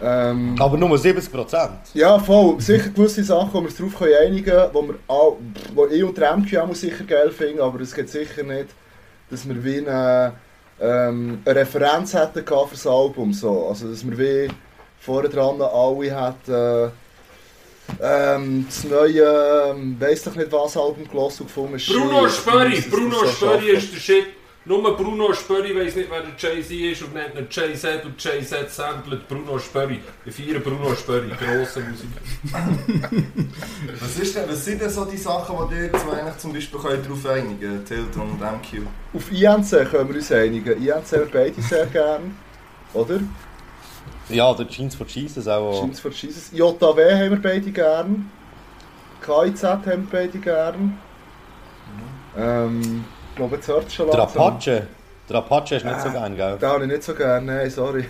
Ähm, Aber nur 70%. ja, voll. Sicher gewisse Sachen, wo wir uns darauf können einigen können, wo, wir wo ich und der MQ auch sicher geil finden, aber es geht sicher nicht, dass wir wie eine, ähm, eine Referenz hätten für das Album. So. Also, dass wir wie vorne dran alle hätten ähm, das neue, ähm, weiss doch nicht was Album gelassen und gefunden. Bruno das Bruno schaffen. ist der Shit. Nur Bruno Spörri weiss nicht, wer der Jay-Z ist und nennt ihn Jay-Z und Jay-Z samplet Bruno Spörri. Ich feiere Bruno Spörri, grosser Musiker. *laughs* Was, ist denn, was sind denn so die Sachen, die ihr zwei eigentlich zum Beispiel könnt darauf einigen könnt, Tilton und MQ? Auf INC können wir uns einigen. INC haben wir beide sehr gern. Oder? Ja, der Jeans for Jesus auch. Jeans for Jesus. JW haben wir beide gern. KIZ haben wir beide gern. Ähm, ich glaube, jetzt hört es schon Der langsam. Apache. Der Apache ist nicht so gern, gell? Den habe ich nicht so gern, nein, sorry.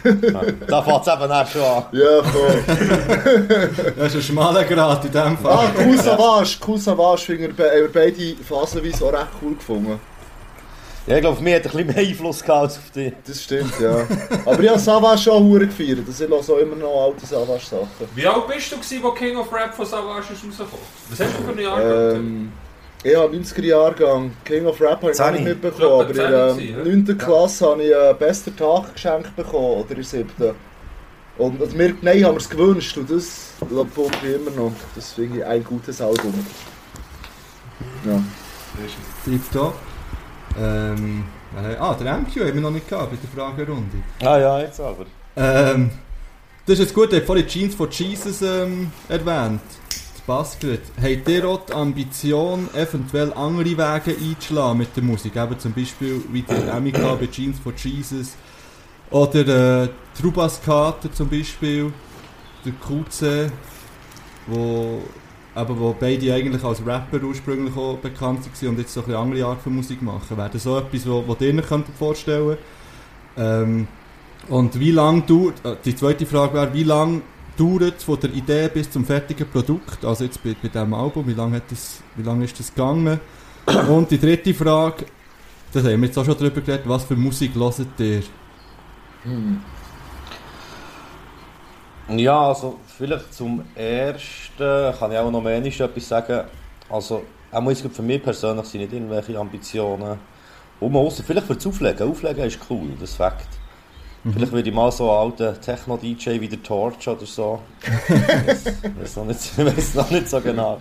Da fängt es eben auch schon an. ja, voll. *laughs* Das ist ein schmaler Grad in dem Fall. Ah, Cool Savage. Cool Savage finden wir, be- haben wir beide phasenweise auch recht cool gefunden. Ja, ich glaube, auf mich hat er ein bisschen mehr Einfluss gehabt als auf dich. Das stimmt, ja. Aber ich habe Savage schon hure gefeiert. Also ich höre auch immer noch alte Savage-Sachen. Wie alt bist du, gewesen, als King of Rap von Savage ist rausgekommen? Was hast du für ein Jahr gehabt? Ähm, habe 90er Jahrgang. King of Rap habe ich noch nicht mitbekommen, aber in der gewesen, 9. Klasse habe ich einen besten Tag geschenkt bekommen, oder in der 7. Und also mir, nein, haben wir es gewünscht und das pumpe ich immer noch. Das finde ich ein gutes Album. Ja. Tipptopp. Ähm, hat- ah, der MQ haben wir noch nicht gehabt bei der Fragerunde. Ah ja, jetzt aber. Ähm, das ist jetzt gut, ihr habt vorhin Jeans for Jesus ähm, erwähnt. Gut. Habt ihr auch die Ambition, eventuell andere Wege einzuschlagen mit der Musik? Eben zum Beispiel, wie der Emika bei Jeans for Jesus, Oder äh, Trubaskater zum Beispiel, der QC, wo, aber wo beide eigentlich als Rapper ursprünglich auch bekannt waren und jetzt so ein bisschen andere Art von Musik machen. Wäre das so etwas, wo ihr euch vorstellen ähm, Und wie lange dauert, äh, die zweite Frage wäre, wie lange dauert von der Idee bis zum fertigen Produkt, also jetzt bei, bei diesem Album, wie lange, hat das, wie lange ist das gegangen? Und die dritte Frage, das haben wir jetzt auch schon darüber geredet, was für Musik hört ihr? Ja, also vielleicht zum Ersten kann ich auch noch mehr etwas sagen. Also, auch muss für mich persönlich sind nicht irgendwelche Ambitionen. Um ausser, vielleicht für das Auflegen. Auflegen ist cool, das ist Fakt. Vielleicht würde ich mal so einen alten Techno-DJ wie der Torch oder so. Ich *laughs* weiß noch, nicht- noch nicht so genau.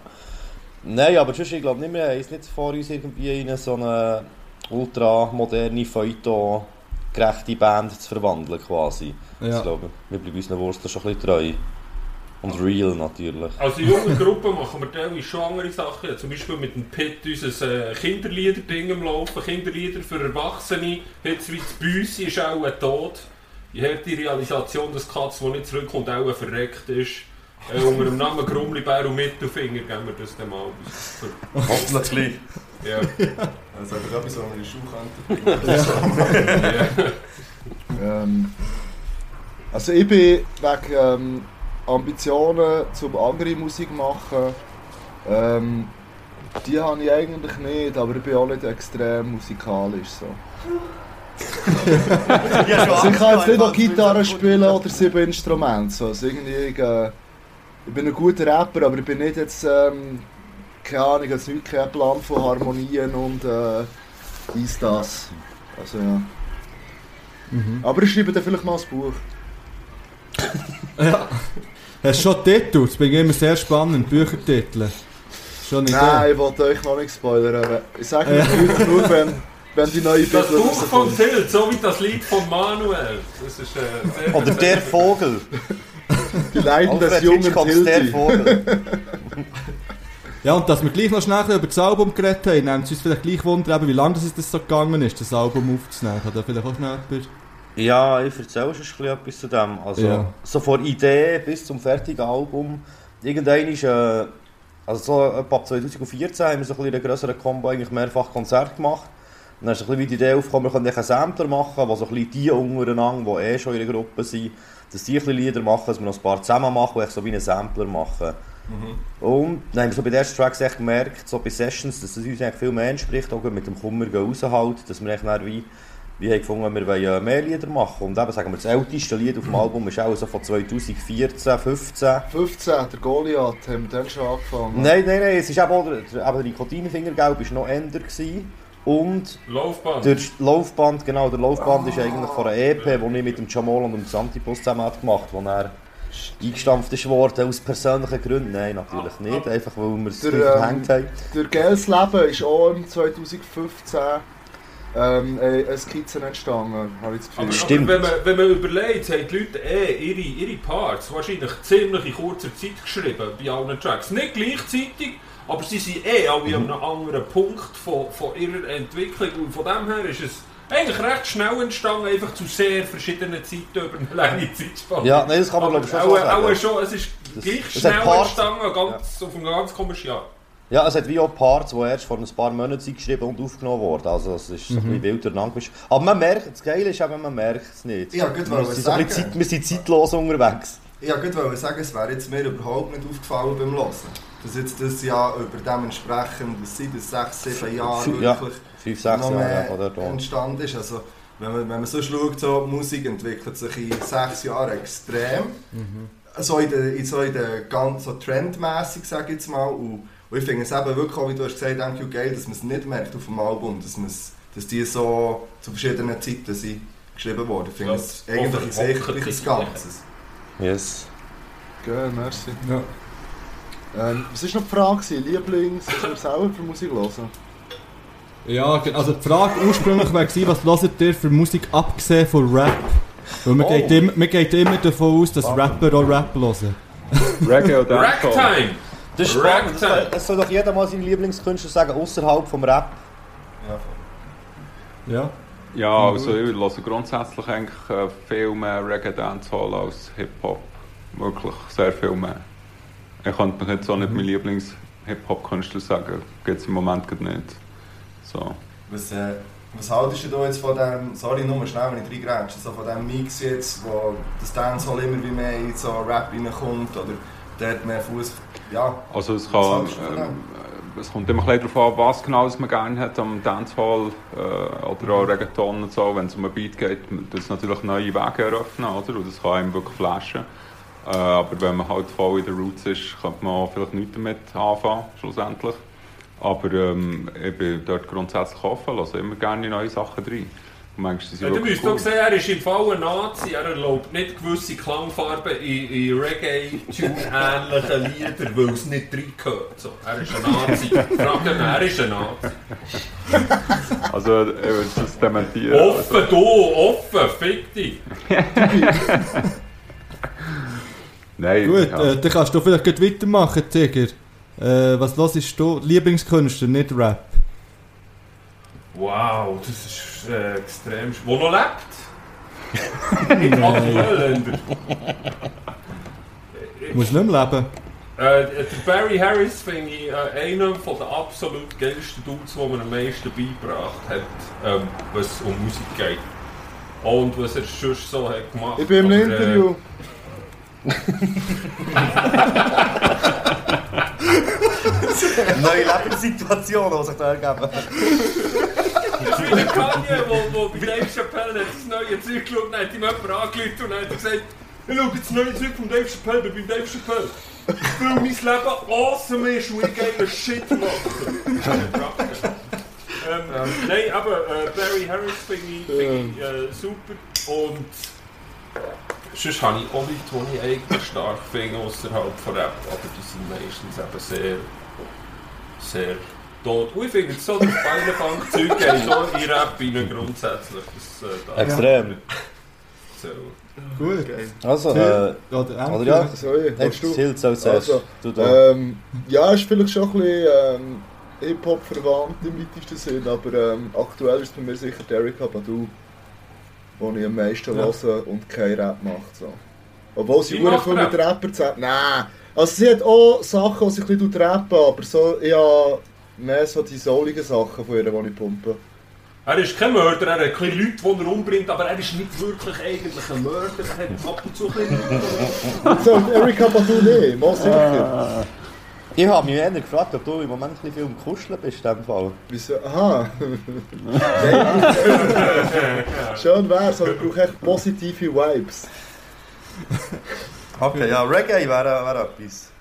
Nein, aber sonst, ich glaube nicht, haben es nicht vor uns irgendwie in so eine ultramoderne, feuilleton-gerechte Band zu verwandeln quasi. Ja. Ich glaube, wir bleiben unseren Wurzeln schon ein bisschen treu. Und real natürlich. Also in jungen Gruppen machen wir teilweise schon andere Sachen. Ja, zum Beispiel mit dem Pit unser äh, Kinderlieder-Ding im Laufen. Kinderlieder für Erwachsene. Jetzt wie das Büssi ist auch ein Tod. Ich habe die Realisation, dass die Katze, die nicht zurückkommt, auch verreckt ist. Äh, unter dem Namen Grummlibär und Mittelfinger geben wir das dann mal aus. Hoffentlich. Ja. Also einfach etwas, was man in die Schuhe könnte. *laughs* Ähm, also ich bin wegen ähm, Ambitionen zum andere Musik machen, ähm, die habe ich eigentlich nicht, aber ich bin auch nicht extrem musikalisch so. Also ich kann jetzt nicht noch Gitarre spielen oder sieben Instrumente. So. Also irgendwie, ich, äh, ich bin ein guter Rapper, aber ich bin nicht jetzt, ähm, keine Ahnung, jetzt nicht keinen Plan von Harmonien und äh, dies, das. Also ja. Aber ich schreibe dann vielleicht mal ein Buch. Hast du schon Titel? Das bin ich immer sehr spannend, Büchertitel. Schon eine Nein, Idee? ich wollte euch noch nicht spoilern. aber Ich sage *laughs* euch Leute nur, wenn, wenn die neue Das Bibel Buch von. Tilt, so wie das Lied von Manuel. Das ist äh, Oder der Vogel. Die Leiden des jungen Hitchcocks der. Vogel. *laughs* Ja, und dass wir gleich noch schnell über das Album geredet haben, nimmt es uns vielleicht gleich Wunder, wie lange das, das so gegangen ist, das Album aufzunehmen. Hat da vielleicht auch schnell jemand... Ja, ich erzähle schon etwas zu dem. Also, Ja. so von Idee bis zum fertigen Album. Irgendwann ist, äh, also so etwa ab 2014 haben wir so ein bisschen in einer grösseren Combo eigentlich mehrfach Konzerte gemacht. Und dann ist ein bisschen wie die Idee aufgekommen, wir können eigentlich einen Sampler machen, wo so ein bisschen die untereinander, die eh schon in einer Gruppe sind, dass die ein bisschen Lieder machen, dass wir noch ein paar zusammen machen, die so wie einen Sampler machen. Und dann haben wir so bei den ersten Tracks echt gemerkt, so bei Sessions, dass das uns eigentlich viel mehr entspricht, auch mit dem Kummer raushalt, dass wir echt wie, wie haben gefunden, wir wollen mehr Lieder machen. Und eben, sagen wir, das älteste Lied auf dem Album ist auch so von 2014, 15. 15, der Goliath, haben wir dann schon angefangen. Nein, nein, nein, es ist eben auch der, der, eben der Nikotinfingergelb war noch änder gewesen. Und Laufbahn. der Laufband, genau, der Laufband ist eigentlich von einer EP, die ich mit dem Jamal und dem Xantipus zusammen hat gemacht wo er eingestampft ist worden, aus persönlichen Gründen. Nein, natürlich nicht, einfach weil wir es Der, viel ähm, verhängt haben. Der Gels Leben ist auch im 2015 ähm, äh, eine Skizze entstanden, habe ich das Gefühl. Aber, Stimmt. aber wenn, man, wenn man überlegt, haben die Leute eh ihre, ihre Parts wahrscheinlich ziemlich in kurzer Zeit geschrieben bei allen Tracks. Nicht gleichzeitig, aber sie sind eh alle an einem anderen Punkt von, von ihrer Entwicklung. Und von dem her ist es eigentlich recht schnell entstanden, einfach zu sehr verschiedenen Zeiten über eine lange Zeitspanne. Ja, nein, das kann man aber glaube ich schon so auch, auch sagen. schon, es ist Das- gleich schnell entstanden, ganz, auf einem ganz komischen Jahr. Ja, es hat wie auch Parts, die erst vor ein paar Monaten geschrieben und aufgenommen wurden. Also es ist so ein bisschen wild durcheinander gemischt. Aber man merkt, das Geile ist eben, man merkt es nicht. Ja, gut, wir, sind sagen. Zeit, wir sind zeitlos unterwegs. Ich wollte gerade sagen, es wäre jetzt mir überhaupt nicht aufgefallen beim Hören. Dass jetzt das Jahr über dementsprechend, das sechs, sieben Jahren Ja, wirklich fünf, sechs noch Jahre an. entstanden ist. Also, wenn man, wenn man so schaut, so, die Musik entwickelt sich in sechs Jahren extrem. So in der, in so in der ganz so trendmäßig, sage ich jetzt mal. Und, und ich finde es eben wirklich, auch, wie du hast gesagt hast, you, geil, dass man es nicht merkt auf dem Album, dass, man es- dass die so zu verschiedenen Zeiten sind geschrieben worden. Ich finde Ja, es eigentlich ein die Ganzes. Yes. Geil, merci. Ja. Ähm, was war noch die Frage? Lieblings, was wir selber für Musik hören? Ja, also die Frage ursprünglich war, was hört ihr für Musik abgesehen von Rap? Weil man, Oh. geht, immer, man geht immer davon aus, dass Rapper auch Rap hören. Reggae und *laughs* Dancehall. Ragtime! Das ist Rap spannend. Das soll, das soll doch jeder mal seinen Lieblingskünstler sagen, außerhalb vom Rap. Ja, Ja. Ja, also ich höre grundsätzlich eigentlich äh, viel mehr Reggae Dancehall als Hip-Hop. Wirklich sehr viel mehr. Ich könnte mich jetzt auch nicht mein Lieblings-Hip-Hop-Künstler sagen. Gibt es im Moment gerade nicht. So. Was, äh, was haltest du da jetzt von dem, sorry, nur schnell, wenn ich reingrätsche, so von dem Mix jetzt, wo das Dancehall immer wie mehr in so Rap reinkommt oder dort mehr Fuß, ja, Also es, kann, ähm, äh, es kommt immer ein bisschen darauf an, was genau man gerne hat am Dancehall äh, oder auch Reggaeton und so. Wenn es um einen Beat geht, das natürlich neue Wege eröffnen, oder? Und das kann einem wirklich flashen. Äh, aber wenn man halt voll in den Roots ist, könnte man auch vielleicht nichts damit anfangen, schlussendlich. Aber ähm, ich bin dort grundsätzlich offen, lasse immer gerne neue Sachen rein. Manchmal sind Ja, du wirklich müsst doch cool. sehen, er ist im Fall ein Nazi. Er erlaubt nicht gewisse Klangfarben in, in Reggae-Tune-ähnlichen Liedern, weil es nicht reingehört. So, er ist ein Nazi. Frag ihn, er ist ein Nazi. *laughs* Also ich würde das dementieren. Offen, du, offen, fick dich. *laughs* Nein, Gut, ja. äh, dann kannst du vielleicht weitermachen, Tiger. Äh, was hörst du? Lieblingskünstler, nicht Rap. Wow, das ist äh, extrem. Wo noch lebt? Nicht aktuell, Länder. Musst nicht mehr leben. Äh, der Barry Harris finde ich äh, einer von der absolut geilsten Dudes, die mir am meisten beigebracht hat, ähm, was um Musik geht. Und was er sonst so hat gemacht. Ich bin im Interview. *laughs* *laughs* Neue Lebenssituationen, die sich da ergeben. Äh, wie der Kanye, wo bei Dave Chappelle hat das neue Zeug geschaut und hat ihm jemand angerufen und hat gesagt, ich schaue das neue Zeug von Dave Chappelle, ich bin Dave Chappelle. Weil mein Leben awesome ist und ich geile Shit mache. ähm, nein, aber äh, Barry Harris finde ich, find ich äh, super und sonst habe ich auch Leute, die ich eigentlich stark finde außerhalb von Rap, aber die sind meistens eben sehr, sehr tot. Und ich finde so, das Beinefang-Zeug geht *laughs* so in Rap rein grundsätzlich. Das, äh, da Extrem. So. Gut. Also, äh, oder oder ja? Sorry, hast du? Ziel soll. Also, Du da. Ähm, ja, ist vielleicht schon ein bisschen ähm, Hip-Hop verwandt im weitesten Sinn, aber ähm, aktuell ist bei mir sicher Erika Badu, den ich am meisten Ja. höre und kein Rap macht. So. Obwohl sie sehr viel mit Rap. Rappern zusammen. Nein! Also sie hat auch Sachen, die sie ein bisschen rappen, aber so, ja, mehr so die souligen Sachen von ihr, die ich pumpe. Er ist kein Mörder, er hat ein bisschen Leute, die er umbringt, aber er ist nicht wirklich eigentlich ein Mörder. Er hat ab und zu ein bisschen *laughs* So, und Erika Badu nicht, mal sicher. Ich habe mich eher gefragt, ob du im Moment ein bisschen viel am Kuscheln bist in dem Fall. Wieso? Aha! Schön wär's, aber ich brauche echt positive Vibes. Okay, ja, Reggae wäre wär etwas.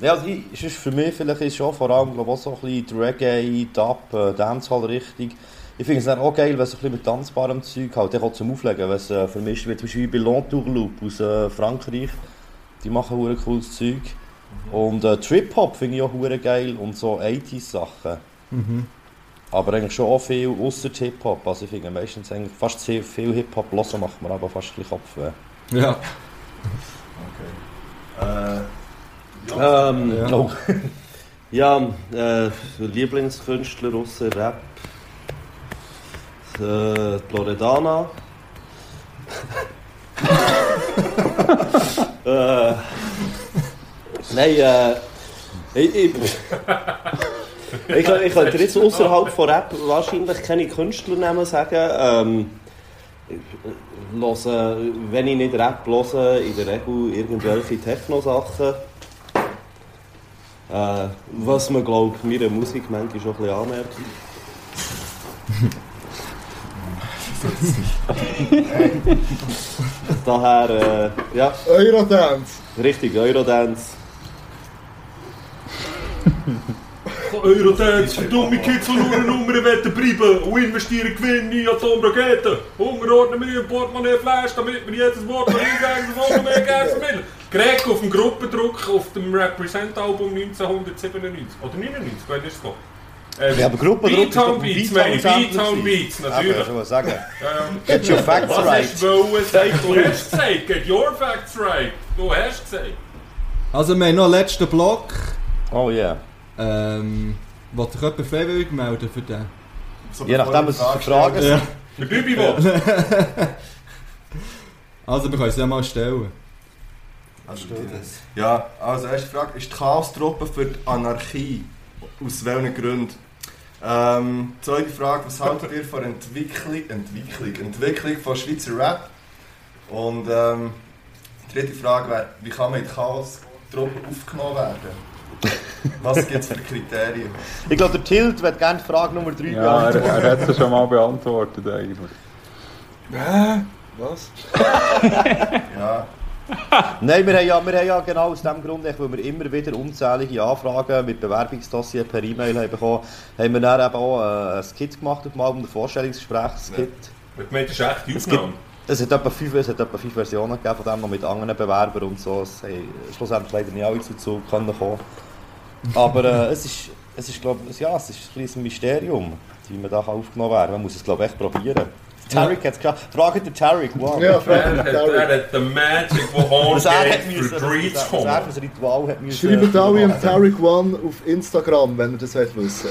Ja, also ich, ist für mich vielleicht ist schon vor allem glaub, auch so ein bisschen die Reggae, Dub, äh, Dancehall-Richtung. Ich finde es dann auch geil, wenn es ein bisschen mit tanzbarem Zeug halt auch zum Auflegen, wenn es äh, vermischt wird, zum Beispiel bei Lontourloop aus äh, Frankreich. Die machen hure cooles Zeug. Und äh, Trip-Hop finde ich auch hure geil und so 80s-Sachen. Mhm. Aber eigentlich schon auch viel ausser Hip-Hop. Also ich finde meistens eigentlich fast sehr viel Hip-Hop hören macht mir aber fast ein bisschen Kopfweh. Ja. Äh, Ähm, Ja. ja, *laughs* äh, Lieblingskünstler außer Rap. Äh, Loredana. *laughs* äh, nein, äh, ich, ich, ich, ich könnte jetzt außerhalb von Rap wahrscheinlich keine Künstlernamen sagen. Ähm, ich höre, wenn ich nicht Rap höre, in der Regel irgendwelche Techno-Sachen. Äh, was man, glaube ich, meiner Musik manchmal schon ein bisschen anmerkt. *laughs* Daher, äh, ja, Eurodance! richtig, Eurodance. Eurodance für dumme Kids, die nur Nummern wollen bleiben und investieren Gewinn in Atomraketen. Unterordnen wir im Portemonnaie Fleisch, damit wir jedes Wort noch einsagen, das noch mehr Geld vermitteln. Greg auf dem Gruppendruck auf dem Represent-Album 1997. Oder 99, wann ist es gekommen? Ähm, Ja, aber Gruppendruck ist doch Beatown ein Beats, meine ich. Sample Beats, natürlich. schon mal sagen. Ähm, Get your facts Was right. hast du sagen? Du hast gesagt, get your facts right. Du hast gesagt. Also wir haben noch einen letzten Block. Oh yeah. Ähm, wollte ich jemand freiwillig melden für den? so Je nachdem, was es für Fragen Ja. sind. Der Bibi will. Also, wir können es ja mal stellen. Also, ja, also erste Frage. Ist die Chaos-Truppe für die Anarchie? Aus welchen Gründen? Ähm, zweite Frage. Was haltet ihr von Entwicklung, Entwicklung, Entwicklung von Schweizer Rap? Und ähm, die dritte Frage wäre, wie kann man in die Chaos-Truppe aufgenommen werden? Was gibt es für Kriterien? Ich glaube, der Tilt wird gerne Frage Nummer 3 Ja, er, beantworten. er hat es schon mal beantwortet eigentlich. Was? *laughs* Ja, Nein, wir haben, ja, wir haben ja genau aus dem Grund, weil wir immer wieder unzählige Anfragen mit Bewerbungsdossier per E-Mail haben bekommen, haben wir dann eben auch äh, ein Skit gemacht auf dem Album, ein Vorstellungsgespräch-Skit. Ich meine, das ist echt die Aufnahme. Es hat etwa fünf, es hat etwa fünf Versionen gegeben von dem, noch mit anderen Bewerbern und so. Es haben schlussendlich leider nicht alle zu Zug können kommen. Aber äh, es ist, es ist glaube ich, ja, es ist ein bisschen ein Mysterium, wie man da aufgenommen werden kann. Man muss es, glaube ich, echt probieren. Tarek hat es geschafft. Fragt den Tarek, wow. Ja, er hat den Magic, der Was er hat für er- was er kommen. für ein Ritual hat müssen. Schreibt alle im Tarek One auf Instagram, wenn ihr das wollt wissen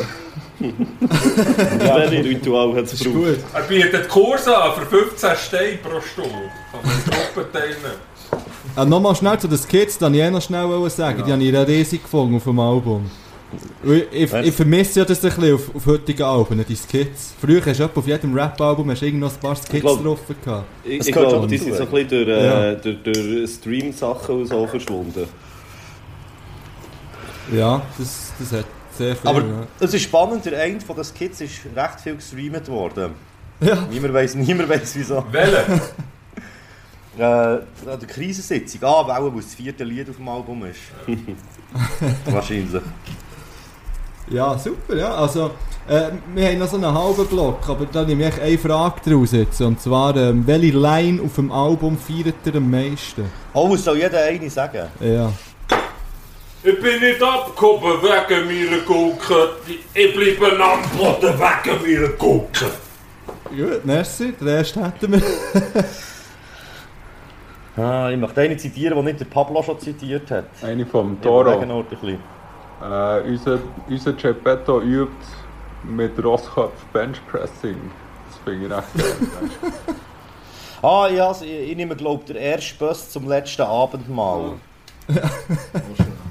*laughs* Welche Ritual hat es gebraucht? Er bietet Kurse an für 15 Steine pro Stunde. Kann man *laughs* Gruppen teilnehmen. Äh, Nochmal schnell zu den Skits, die wollte ich eh noch schnell sagen. Die habe ich riesig gefunden auf dem Album. Ich, ich, ich vermisse ja das ein bisschen auf, auf heutigen Alben, die Skits. Früher hast du auf jedem Rap-Album noch ein paar Skits glaub- drauf gehabt. Ich, Das ich glaube, die sind so ein bisschen durch, Ja. äh, durch, durch Stream-Sachen und so verschwunden. Ja, das, das hat sehr viel. Aber ja. es ist spannend, der eine von den Skits ist recht viel gestreamt worden. Ja. Niemand weiß *laughs* niemand weiss wieso. Welche? *laughs* Äh, der Krisensitzung. Ah, weil das vierte Lied auf dem Album ist. *laughs* Wahrscheinlich. Ja, super, ja. Also, äh, wir haben noch so einen halben Block, aber da nehme ich eine Frage draus jetzt. Und zwar, ähm, welche Line auf dem Album feiert ihr am meisten? Oh, es soll jeder eine sagen. Ja. Ich bin nicht abgehoben wegen meiner Gurke. Ich bleibe am Boden wegen meiner Gurke. Gut, merci. Den ersten hätten wir. *laughs* Ah, ich möchte eine zitieren, die nicht der Pablo schon zitiert hat. Eine vom Toro. noch ein bisschen. Äh, unser, unser Geppetto übt mit Rosskopf Benchpressing. Das finde ich recht geil. *laughs* Ah, ja, ich, ich nehme, glaube ich, den ersten Bus zum letzten Abendmahl. *laughs*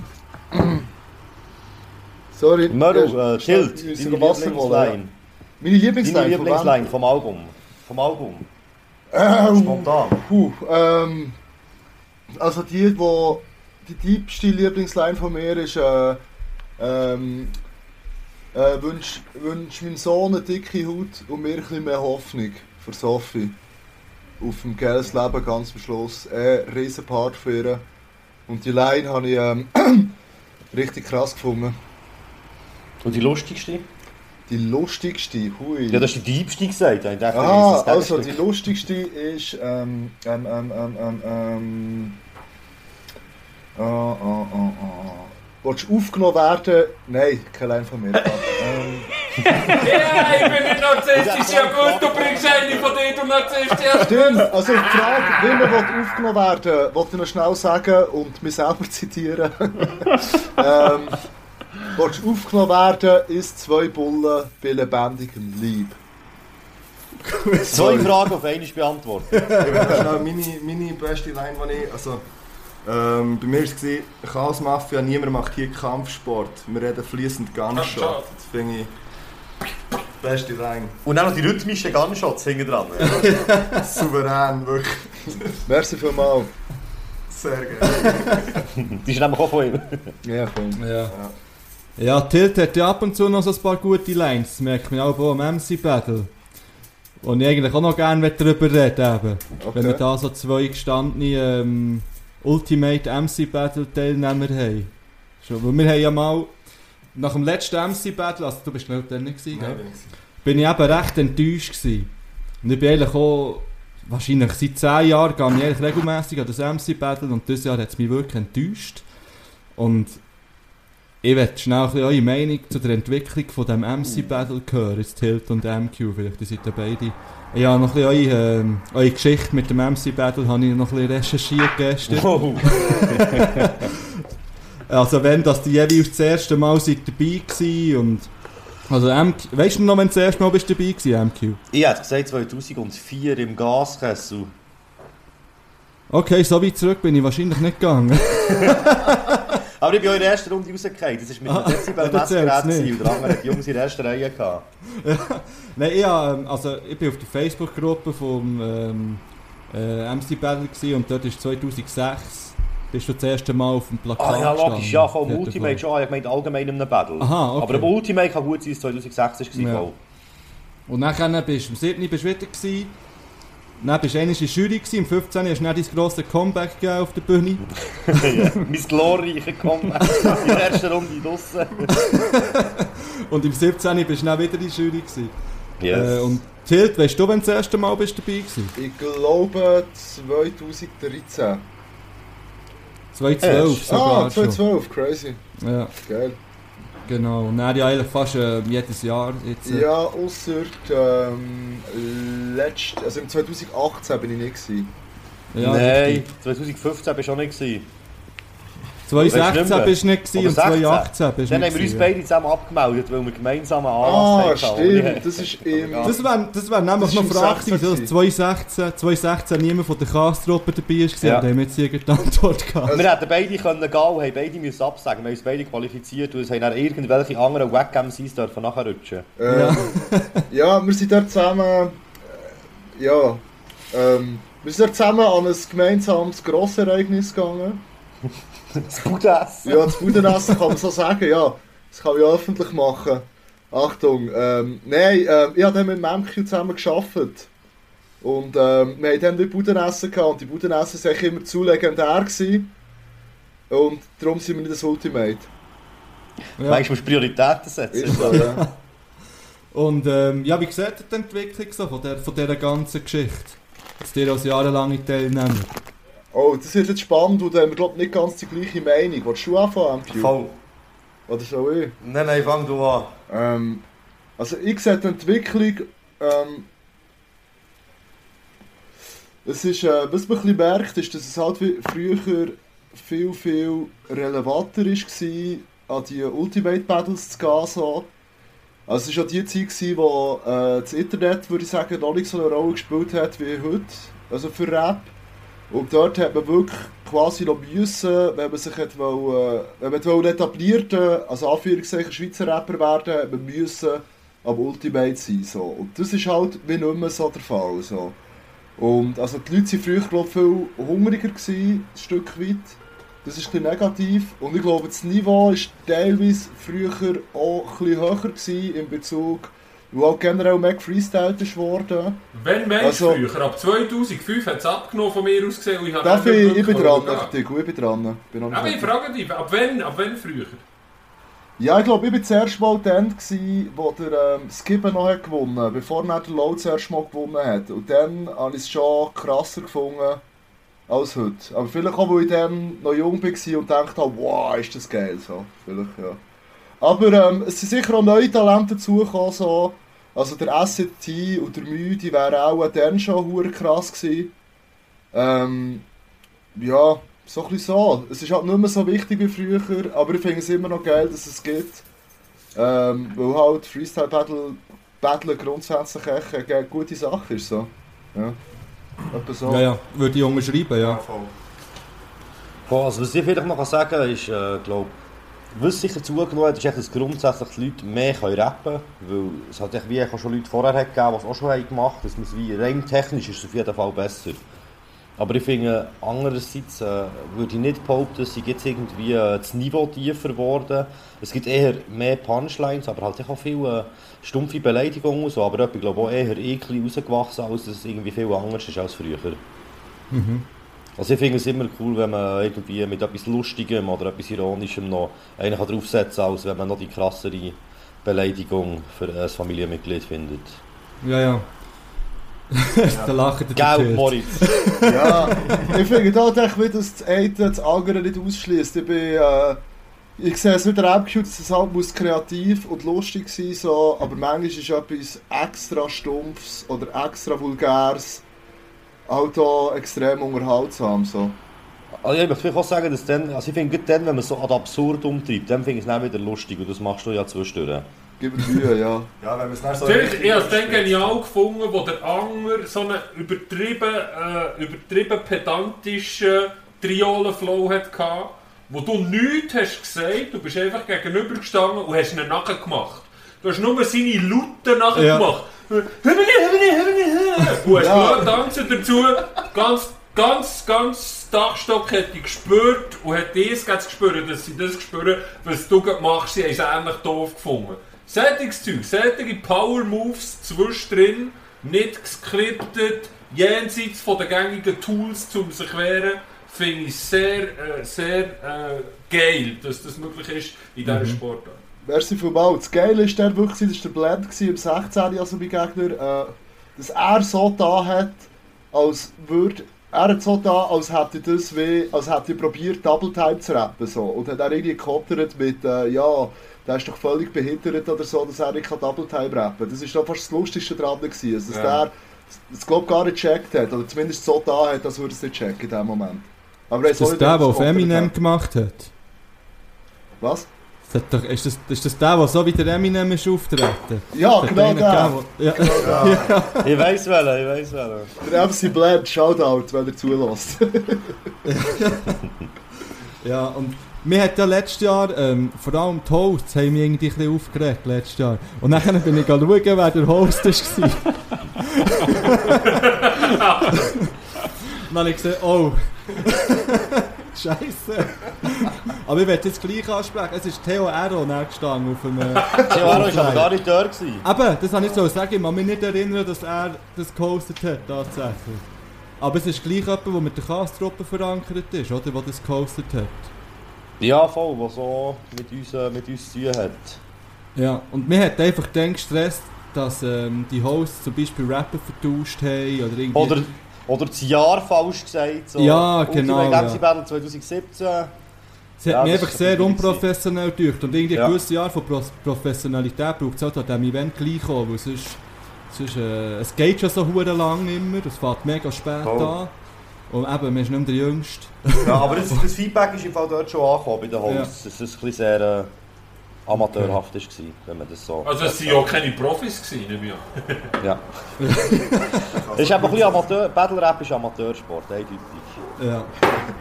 *clears throat* Sorry. Möru, ja, äh, Schild, Wasser holen. Lieblingsline. Meine Lieblingsline. von Lieblingsline vom Album. Vom Album. Ähm, Spontan. Puh, ähm, also die, wo die diebste Lieblingsline von mir ist, äh, ähm, äh, wünsch, wünsch meinem Sohn eine dicke Haut und mir ein bisschen mehr Hoffnung für Sophie. Auf dem geiles Leben ganz am Schluss. Äh, riesen Part für ihr. Und die Line habe ich ähm, *clears throat* richtig krass gefunden. Und die lustigste? Die lustigste, hui. Ja, das ist die diebste gesagt. Ich dachte, Ah, also die lustigste ist ähm, ähm, ähm, ähm, ähm, ähm, ah, ah, ah, ah. Willst du aufgenommen werden? Nein, kein Line von mir. *laughs* ähm, Ja, ich bin nicht narzisstisch. Ja gut, du bringst eine von denen, du narzisstisch. Ja. stimmt, also die Frage, wie man aufgenommen werden wollte ich noch schnell sagen und mich selber *laughs* zitieren. ähm, willst du aufgenommen werden, ist zwei Bullen bei lebendigem Leib. Zwei Fragen auf einmal beantwortet. Ich will noch schnell meine, meine beste Line, die ich... Also, ähm, bei mir war es, Chaos Mafia, niemand macht hier Kampfsport. Wir reden fließend. Gunshot. Das finde ich... Beste Line. Und dann noch die rhythmischen Gunshots hinten dran. *laughs* Souverän, wirklich. Merci vielmals. Sehr geil. Die ist nämlich auch von ihm. Ja, voll. Ja. Ja, Tilt hat ja ab und zu noch so ein paar gute Lines. Das merkt man auch am MC Battle. Und ich eigentlich auch noch gerne darüber reden eben. Wenn wir Okay. da so zwei gestandene ähm, Ultimate MC Battle Teilnehmer haben. Schon, weil wir haben ja mal nach dem letzten MC Battle, also du bist ich dann nicht gewesen, gell? bin ich eben recht enttäuscht gewesen. Und ich bin eigentlich auch, wahrscheinlich seit 10 Jahren, gehe ich eigentlich regelmässig an das MC Battle und dieses Jahr hat es mich wirklich enttäuscht. Und ich möchte schnell ein eure Meinung zu der Entwicklung von dem MC Battle hören, jetzt Tilt und MQ, vielleicht ihr seid ja beide. Ja, noch ein bisschen eure, ähm, eure Geschichte mit dem MC Battle habe ich noch ein bisschen recherchiert gestern. Wow. *laughs* Also wenn das die jeweils das erste Mal seid dabei gewesen und Also, MQ, weißt du noch, wenn du das erste Mal bist dabei warst, MQ? Ich hätte gesagt 2004 im Gaskessel. Okay, so weit zurück bin ich wahrscheinlich nicht gegangen. *laughs* *laughs* Aber ich bin auch in der ersten Runde rausgefallen. Das war mit Ah, dem Dezibel das zählt's Messgerät nicht. gewesen und der andere hat die Jungs in der ersten Reihe gehabt. *laughs* Nein, ich, hab, ähm, also, ich bin auf der Facebook-Gruppe vom ähm, äh, MC Battle und dort ist 2006 bist du das erste Mal auf dem Plakat Ah ja, logisch, ja, vom Ultimate schon. Ich meinte allgemein in einem Battle. Aha, okay. Aber im Ultimate kann gut sein, dass es 2006 war. Ja. Und dann bist du am 7. bist du wieder gewesen. Dann bist du einmal in der Jury gewesen. Im 15. hast du dann dein grosses Comeback gegeben auf der Bühne. *laughs* ja. Mein glorreicher Comeback in der ersten Runde draussen. *laughs* Und im 17. bist du dann wieder in der Jury gewesen. Yes. Äh, und Tilt, weißt du, wenn du das erste Mal bist dabei gewesen? Ich glaube 2013. 2012 sogar Ah, schon. 2012, crazy. Ja, Geil. genau. Und dann ja eigentlich fast äh, jedes Jahr. Jetzt, äh, Ja, ausser ähm, letzt, also im 2018 bin ich nicht gewesen. ja, Nein, richtig. 2015 bist du auch nicht. Gewesen. 2016 Weißt du nicht bist du nicht gewesen und Aber 16. 2018 bist du Dann haben wir uns beide zusammen abgemeldet, weil wir gemeinsam einen Ah, Anlass hatten. stimmt, das ist ja. Das wäre das wär nämlich Das noch 16 wieso 2016, 2016 niemand von der Cast-Truppe dabei war, Ja. da haben wir jetzt irgendeine Antwort gehabt. Wir hätten beide können gehen und haben beide müssen absagen. Wir haben uns beide qualifiziert und es haben dann irgendwelche anderen Wack-MCs dürfen nachrutschen. Ähm, *laughs* ja. wir sind dort zusammen... Äh, ja, ähm, wir sind dort zusammen an ein gemeinsames Grossereignis gegangen. Das Budessen. Ja, das Budenessen kann man so sagen, ja. Das kann ich öffentlich machen. Achtung, ähm, nein, ähm, ich habe dann mit Memke zusammen gearbeitet. Und ähm, wir haben dann die Budenessen gehabt und die Budenessen waren immer zu legendär. Gewesen. Und darum sind wir nicht das Ultimate. Ja. Weißt du, musst Prioritäten setzen. Ist so, ja. *laughs* Und ähm, ja, wie sieht ihr die Entwicklung so von, der, von dieser ganzen Geschichte? Dass ihr als jahrelange Teilnehmer. Oh, das wird jetzt spannend und da haben wir glaub, nicht ganz die gleiche Meinung. Willst du anfangen, MQ? Voll. Oder soll ich? Nein, nein, fang du an. Ähm, also ich sehe die Entwicklung, ähm, es ist, äh, was man ein bisschen merkt, ist, dass es halt wie früher viel, viel relevanter war, an die Ultimate Battles zu gehen. So. Also es war auch die Zeit, gewesen, wo äh, das Internet, würde ich sagen, noch nicht so eine Rolle gespielt hat wie heute, also für Rap. Und dort hat man wirklich quasi noch müssen, wenn man sich hat wollen, äh, wenn man also Anführungszeichen Schweizer Rapper werden, hat man müssen am Ultimate sein. So. Und das ist halt wie nicht mehr so der Fall. So. Und also die Leute waren früher glaub, viel hungriger, gewesen, ein Stück weit. Das ist ein negativ. Und ich glaube, das Niveau war teilweise früher auch ein höher gewesen in Bezug, weil auch generell mehr gefreestylt ist worden. Wenn du Also- früher? Ab 2005 hat es abgenommen von mir aus gesehen und ich habe Darf ich, ich bin dran, ich bin dran. Bin Aber ich frage dich, ab wann, ab wann früher? Ja, ich glaube, ich war das erste Mal dann, gewesen, wo der ähm, Skibben noch hat gewonnen hat, bevor er der Low das erste Mal gewonnen hat. Und dann habe ich es schon krasser gefunden als heute. Aber vielleicht auch, weil ich dann noch jung war und dachte, wow, ist das geil. So. Vielleicht, ja. Aber ähm, es sind sicher auch neue Talente dazugekommen. So. Also der SCT und der Mühe, die wären auch dann schon hure krass gewesen. Ähm, ja, so ein bisschen so. Es ist halt nicht mehr so wichtig wie früher, aber ich finde es immer noch geil, dass es gibt. Ähm, weil halt Freestyle Battle, Battle grundsätzlich echt eine gute Sache ist. So. Ja. So. Ja, ja, würde ich unterschreiben, ja. Boah, also was ich vielleicht noch sagen kann, ist, äh, glaube was sicher zugenommen hat, ist, dass grundsätzlich die Leute mehr rappen können. Weil es hat echt wie schon Leute vorher gegeben, die es auch schon gemacht haben. es rein technisch ist es auf jeden Fall besser. Aber ich finde, andererseits äh, würde ich nicht behaupten, dass jetzt irgendwie äh, das Niveau tiefer geworden. Es gibt eher mehr Punchlines, aber halt auch viele äh, stumpfe Beleidigungen und so. Aber ich glaube auch eher eklig rausgewachsen, als dass es irgendwie viel anders ist als früher. Also ich finde es immer cool, wenn man irgendwie mit etwas Lustigem oder etwas Ironischem noch einen kann draufsetzen kann, als wenn man noch die krassere Beleidigung für ein Familienmitglied findet. Ja, ja. *laughs* da lacht der Gell. Moritz? *laughs* Ja, ich finde da echt wieder, dass das eine das andere nicht ausschließt. Ich bin, äh, ich sehe es wieder auch, dass es halt muss kreativ und lustig sein so, aber manchmal ist etwas extra Stumpfes oder extra Vulgäres auch extrem unterhaltsam. So. Also ich möchte auch sagen, dass dann, also ich finde, dann, wenn man so ad absurd umtreibt, dann finde ich es dann wieder lustig und das machst du ja zwischendurch. Gib mir Mühe, ja. *laughs* Ja, wenn wir es dann so... Natürlich, ich habe es dann genial gefunden, wo der Anger so einen übertrieben, äh, übertrieben pedantischen Triolen-Flow hatte, wo du nichts hast gesagt, du bist einfach gegenüber gestanden und hast ihn nachgemacht. Du hast nur seine Lauten nachgemacht. Und hast Ja. nur tanzen dazu, ganz, ganz, ganz Dachstock hat die gespürt und hat das gespürt, dass sie das gespürt, was du gerade machst, sie haben es ähnlich doof gefunden. Sättiges Zeug, sättige Power Moves zwischendrin, nicht geskriptet, jenseits von den gängigen Tools zum sich wehren, finde ich sehr, äh, sehr äh, geil, dass das möglich ist in dieser Sportart. Merci vielmals. Das Geile ist der wirklich, das war der Blend gewesen, im 16. also mein Gegner, äh, dass er so da hat, als würde, er hat so da, als hätte das wie, als hätte er probiert Double Time zu rappen so. Und hat er irgendwie gekottert mit, äh, ja, der ist doch völlig behindert oder so, dass er nicht Double Time rappen Das ist doch fast das Lustigste dran gewesen, also, dass Ja. der das glaub gar nicht gecheckt hat, oder zumindest so da hat, als würde er es nicht checken in dem Moment. Aber er Ist das der, der auf Eminem hat. gemacht hat? Was? Das doch, ist, das, ist das der, der so wie der Eminem ist auftreten? Ja, genau der. gegeben, der- Ja. Ich weiss welchen, ich weiss welchen. Der MC Blend, Shoutout, wenn er zulässt. *laughs* Ja, und mir hat ja letztes Jahr, ähm, vor allem die Hosts, haben mich irgendwie ein bisschen aufgeregt letztes Jahr. Und dann bin ich schauen, wer der Host war. *laughs* dann habe ich gesehen, oh. Scheiße. *laughs* Aber ich werde jetzt gleich ansprechen. Es ist Theo Ero gestanden auf einem... *laughs* Theo Aro war aber gar nicht da. Gewesen. Aber, das habe ich so sagen, ich kann mich nicht erinnern, dass er das gehostet hat, tatsächlich. Aber es ist gleich jemand, der mit der Kastruppe verankert ist, oder? Der das gehostet hat. Ja, voll, der so mit uns, äh, mit uns zu tun hat. Ja, und mir hat einfach dann gestresst, dass ähm, die Hosts zum Beispiel Rapper vertauscht haben oder irgendwie... Oder, oder das Jahr falsch gesagt. So. Ja, genau, ja. Battle 2017. es hat ja, mich das einfach ist sehr unprofessionell gedacht. Und irgendwie Ja. ein gewisses Jahr von Pro Professionalität braucht es halt an diesem Event gleich kommen, weil sonst, sonst äh, es geht schon so hure lang immer, es fährt mega spät Voll. an. Und eben, man ist nicht mehr der Jüngste. Ja, aber das, das Feedback ist im Fall dort schon angekommen bei den Hosts. Dass es ein bisschen sehr äh, amateurhaft war, wenn man das so... Also es waren ja keine Profis, gewesen, an. *laughs* Ja. Es *laughs* ist einfach ein bisschen Amateur... Battle Rap ist Amateursport, eindeutig. Ja.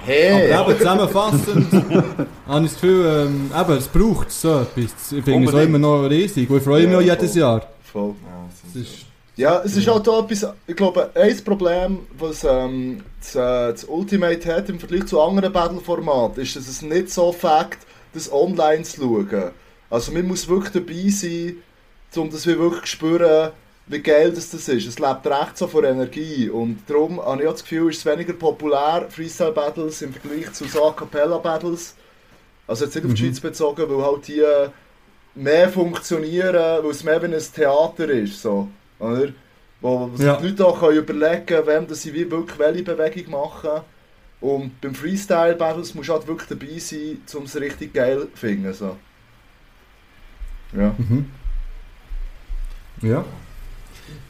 Hey! Aber eben zusammenfassend *laughs* habe ich das Gefühl, ähm, eben, es braucht so etwas. Ich finde es auch immer noch riesig. Und ich freue mich Ja, auch jedes voll. Jahr. Voll. Ja, das Es ist ist, Ja, es ist halt auch etwas, ich glaube, ein Problem, was ähm, das, äh, das Ultimate hat im Vergleich zu anderen Battle-Formaten, ist, dass es nicht so fängt, das online zu schauen. Also man muss wirklich dabei sein, um das wir wirklich zu spüren, wie geil das, das ist. Es lebt recht so von Energie und darum habe ich das Gefühl, ist es weniger populär, Freestyle-Battles im Vergleich zu so A-Cappella-Battles. Also jetzt nicht auf die Schweiz bezogen, weil halt die mehr funktionieren, weil es mehr wie ein Theater ist. So, oder? Wo sich Ja. die Leute auch können überlegen können, wem dass sie wie wirklich welche Bewegung machen. Und beim Freestyle-Battles musst du halt wirklich dabei sein, um es richtig geil zu finden. So. Ja. mhm. Ja.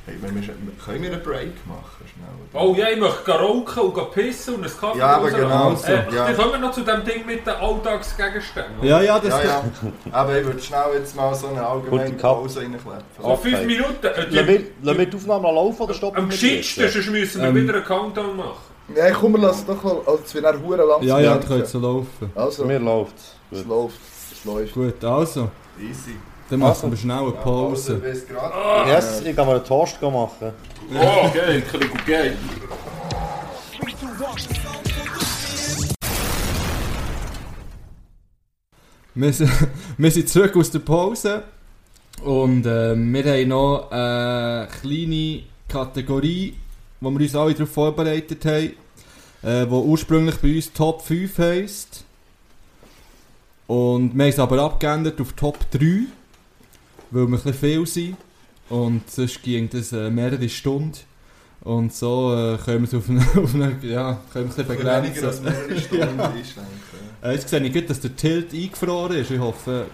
Hey, wenn wir, können wir einen Break machen? Schnell, oder? Oh ja, ich möchte rauchen und pissen und einen Kaffee Ja, aber genau. Also, Äh, ja. Dann kommen wir noch zu dem Ding mit den Alltagsgegenständen. Ja, ja, das Ja, ja. Aber ich würde schnell jetzt mal so eine allgemeine. Pause reinkleppen. So fünf Okay. Minuten. Äh, die- Lassen wir, lassen wir die Aufnahme noch laufen oder stoppen Am wir sonst müssen wir Ähm. wieder einen Countdown machen. Ja, komm, wir lassen doch mal. Es wird dann hure lang. Ja, ja, das könnte so laufen. Also, Mir läuft es läuft. Es läuft. Gut, also, Easy. Dann machen wir schnell eine Pause. gerade. Yes, ich kann mal einen Toast machen. Oh, geil, klingt geil. Wir sind, *laughs* wir sind zurück aus der Pause und äh, wir haben noch eine kleine Kategorie, wo wir uns alle darauf vorbereitet haben, äh, die ursprünglich bei uns Top 5 heisst. Und wir haben es aber abgeändert auf Top 3, weil wir ein viel sind und sonst ging das äh, mehrere Stunden. Und so äh, können wir es auf eine, *laughs* auf eine ja, können wir es ein bisschen Weniger als begrenzen. mehrere Stunden *laughs* einschränken. Äh, jetzt sehe ich gut, dass der Tilt eingefroren ist. Ich hoffe,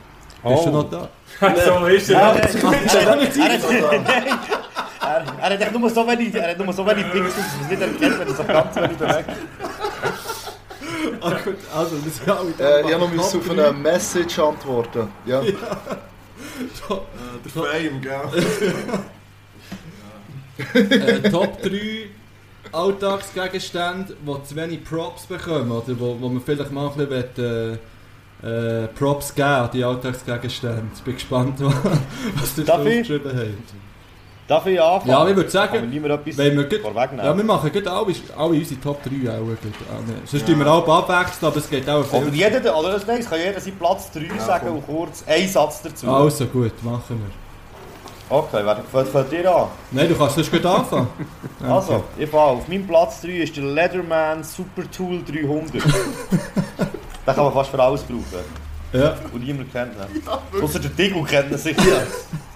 Oh. bist du noch da? *laughs* so ist Ja, er. er, hat echt nur so wenig, er hat nur so wenig Dinge, dass man es nicht erkennt, wenn er so ganz wenig. Ah, gut, also, das ist ja alle Äh, ich habe noch müssen auf eine Message antworten. Ja. Der Fame, gell? *laughs* äh, Top 3 Alltagsgegenstände, die zu wenig Props bekommen, oder wo, wo man vielleicht mal ein bisschen äh, äh, Props geben an die Alltagsgegenstände. Ich bin gespannt, *laughs* was ihr da aufgeschrieben habt. Darf ich anfangen? Ja, ich würde sagen, wenn wir gut- ja, wir machen gerade alle, alle unsere Top 3 auch. Gut. Nee. Sonst tun wir alle abwechseln, aber es geht auch Oder viel. jeder, oder nein, es kann jeder seinen Platz 3 sagen und kurz einen Satz dazu. Also gut, machen wir. Okay, wer fällt, fällt dir an? Nein, du kannst sonst gut anfangen. *laughs* Also, ich fange auf meinem Platz 3 ist der Leatherman Super Tool 300. *laughs* Den kann man fast für alles brauchen. Ja. Und niemand kennt ihn. Außer der Diggle kennt ihn sicher. *laughs*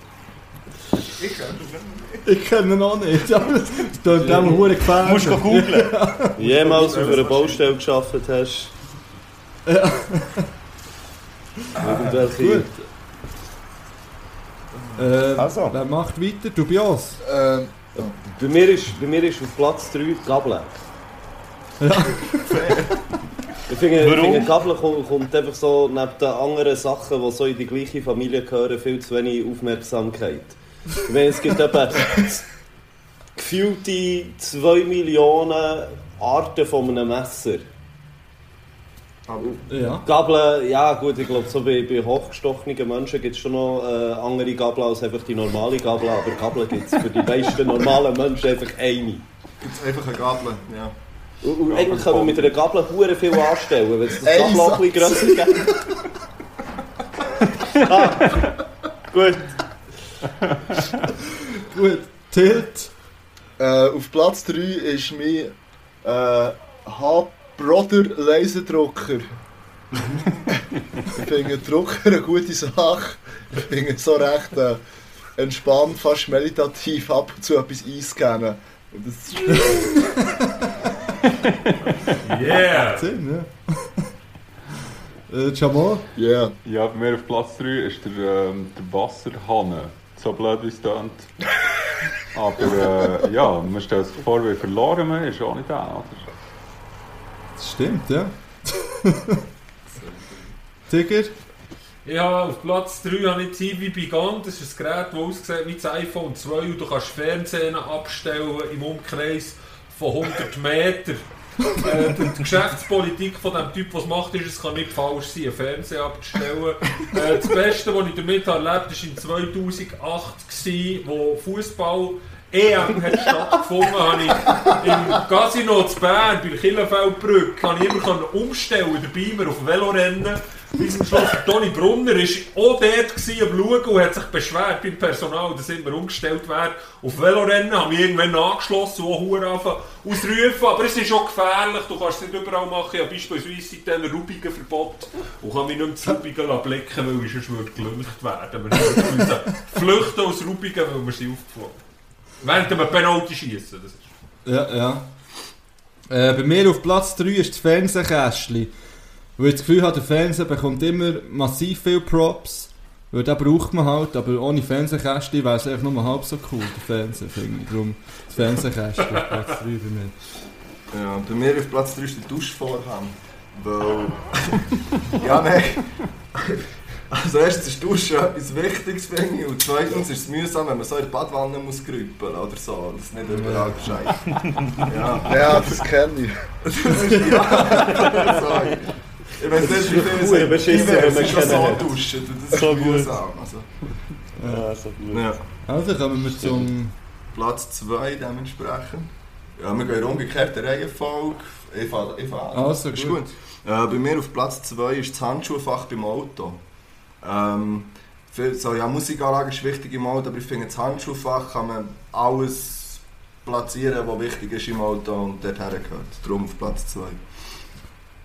Ich kenne ihn auch nicht. Das tut dem hure Du gefährlich. musst gehen googlen. Jemals auf einer Baustelle geschafft hast. Irgendwelche. Gut. Äh, Also. Wer macht weiter? Dubios. Ähm, Bei mir, ist, bei mir ist auf Platz 3 die Gabel. Ich finde, ich Warum? finde Gabel kommt, kommt einfach so neben den anderen Sachen, die so in die gleiche Familie gehören, viel zu wenig Aufmerksamkeit. Ich meine, es gibt etwa gefühlte 2 Millionen Arten von einem Messer. Ja. Gabeln, ja gut, ich glaube, so bei, bei hochgestochenen Menschen gibt es schon noch äh, andere Gabeln als einfach die normale Gabel, aber Gabeln gibt es für die meisten normalen Menschen einfach eine. Gibt's einfach eine Gabel, ja. Und, und eigentlich kann man mit einer Gabel hure viel anstellen, wenn es das Gabel auch ein bisschen grösser gibt. *laughs* ah, gut. *laughs* Gut. Tilt. äh, auf Platz 3 ist mein äh, H-Brother Laserdrucker. ich finde Drucker eine gute Sache. Ich finde so recht äh, entspannt, fast meditativ ab und zu etwas einscannen. Und das ist *laughs* Yeah! Sinn, ja. äh, Jamal. yeah. Ja, bei mir auf Platz 3 ist der, ähm, der Wasserhahn. So blöd wie es tönt. Aber äh, ja, man stellt sich vor, wie verloren man ist, ohne den, oder? Das stimmt, ja. Tiger. Ja, auf Platz 3 habe ich TV Beyond. Das ist ein Gerät, das aussieht wie das iPhone 2 und du kannst Fernsehen abstellen im Umkreis von 100 Metern. Äh, die Geschäftspolitik von dem Typ, was macht, ist, es kann nicht falsch sein, einen Fernseher abzustellen. Äh, das Beste, was ich damit erlebt habe, war in 2008, gewesen, wo Fußball EM hat stattgefunden, ich im Casino zu Bern bei der Killenfeldbrücke habe ich immer umstellen, der Beamer auf Velorennen. Bis zum Schluss, Toni Brunner war auch dort am Schauen und hat sich beschwert beim Personal, dass immer umgestellt wird auf Velorennen. Haben mich irgendwann angeschlossen und auch Huren ausrufen. Aber es ist auch gefährlich, du kannst es nicht überall machen. Ich habe beispielsweise seitdem ein Rubigenverbot und kann mich nicht mehr zu Rubigen blicken, weil sonst würde gelüncht werden. Wir müssen flüchten aus Rubigen, weil wir sie aufgeflogen Während wir Penalty schießen. Ja, ja. Äh, bei mir auf Platz 3 ist das Fernsehkästchen. Weil ich das Gefühl habe, der Fernseher bekommt immer massiv viel Props. Weil den braucht man halt, aber ohne Fernsehkästchen wäre es einfach nur halb so cool, der Fernseher, finde ich. Darum das Fernsehkästchen auf Platz 3 bei mir. Ja, bei mir auf Platz 3 ist der Duschvorhang. Weil. *laughs* ja, nein. Also erstens ist Duschen etwas Wichtiges, finde ich. Und zweitens ist es mühsam, wenn man so in der Badwanne muss grüppeln oder so. Das ist nicht überall gescheit. *laughs* Ja, ja, das kenne ich. das ist ja. *laughs* Sorry. Ich weiß nicht, wie viele beschissen, wenn man schon so duschen. Das ist So gut. mühsam. Also, Ja, so gut. ja. Also kommen wir zum... Platz 2 dementsprechend. Ja, wir gehen in umgekehrter Reihenfolge. Ich fahre ich fahr an. Also Ist gut. Äh, bei mir auf Platz 2 ist das Handschuhfach beim Auto. Ähm, für, so, ja, Musikanlage ist wichtig im Auto, aber ich finde, das Handschuhfach kann man alles platzieren, was wichtig ist im Auto und dorthin gehört. Darum auf Platz 2.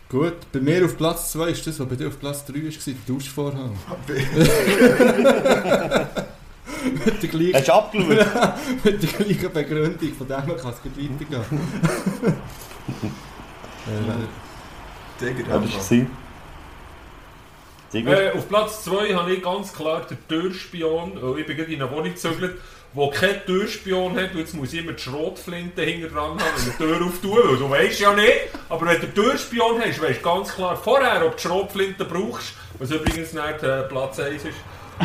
Gut, bei mir auf Platz 2 ist das, was bei dir auf Platz 3 war, der Duschvorhang. *laughs* Mit der gleichen, Hast du abgeschaut? *laughs* mit der gleichen Begründung, von dem her kann es gut weitergehen. *laughs* äh, Tiger, Ja, das war. Digga. Äh, auf Platz 2 habe ich ganz klar den Türspion. Oh, Ich bin gerade in eine Wohnung gezögert, die keinen Türspion hat. Und jetzt muss ich immer die Schrotflinte hinten dran haben und die Tür auftun. Weil du weißt ja nicht. Aber wenn du Türspion hast, weißt du ganz klar vorher, ob du die Schrotflinte brauchst. Was übrigens nicht äh, Platz 1 ist. *laughs*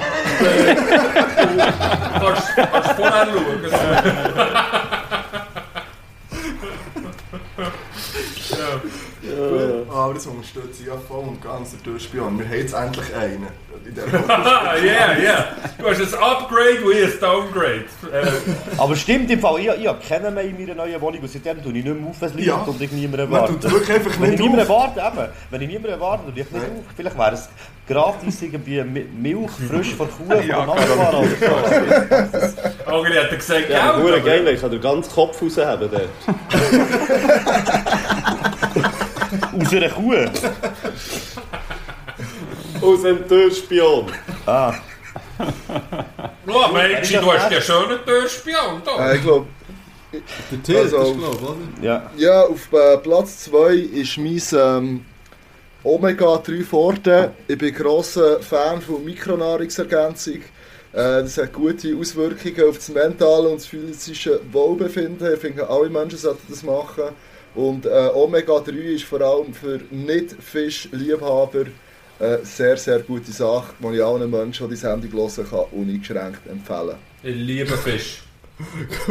Kannst kannst du vorher schauen. *laughs* *laughs* ja. Ah, aber das unterstütze ich ja voll und ganz, der Durchspion. Wir haben jetzt endlich einen. *laughs* Yeah, yeah. Du hast ein Upgrade und ich ein Downgrade. Äh, *laughs* Aber stimmt im Fall, ich, ich habe keinen mehr in meiner neuen Wohnung und seitdem tue ich nicht mehr auf, es liegt Ja. und ich niemanden Man erwarte. tut wirklich einfach Wenn ich nicht niemanden erwarte, eben, wenn ich niemanden erwarte, tue ich nicht auf. Vielleicht wäre es gratis irgendwie Mi- Milch frisch von Kuh von Ja, der Nachbarn oder so. Agri hat gesagt, Ja, Geld, nur aber- geil, ich kann den ganzen Kopf rausheben dort. *laughs* Aus einer Kuh. Aus dem Türspion. Ah, Oh, Mensch, du hast ja schönen Türspion da. Äh, ich glaube, Der Till, Also- ist glaube oder? ja. ja, auf äh, Platz 2 ist mein ähm, Omega 3 Forte. Ich bin grosser Fan von Mikronahrungsergänzung. Äh, das hat gute Auswirkungen auf das mentale und das physische Wohlbefinden. Ich finde, alle Menschen sollten das machen. Und äh, Omega 3 ist vor allem für Nicht-Fisch-Liebhaber eine sehr, sehr gute Sache, die ich allen Menschen, die die Sendung hören, kann uneingeschränkt empfehlen Ich liebe Fisch. *laughs*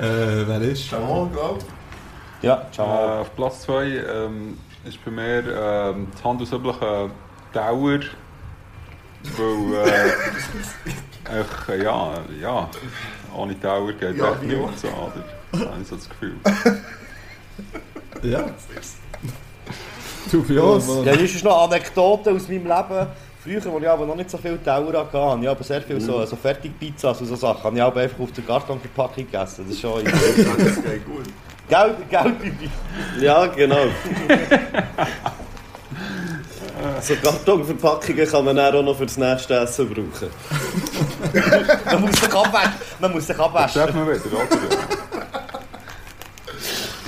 Äh, wer ist? Schau mal, glaub. Ja, Äh, ciao. auf Platz 2 ähm, ist bei mir ähm, das handelsübliche Dauer. Weil, äh, *laughs* äh, ja, ja, ohne Dauer geht Ja, echt nichts so, oder? Das habe ich so das Gefühl. Ja. *laughs* Dubios. Ja, hier ist noch eine Anekdote aus meinem Leben. Früher, als ich aber noch nicht so viel Dauer hatte, habe ich aber sehr viel so, so Fertigpizzas und so Sachen, habe ich aber einfach auf der Kartonverpackung gegessen. Das ist schon... Das geht gut. Geld, Geld Bibi. Ja, genau. *laughs* so Kartonverpackungen kann man dann auch noch für das nächste Essen brauchen. *laughs* Man muss sich abwaschen. Man muss sich Das abwaschen. darf man wieder, oder?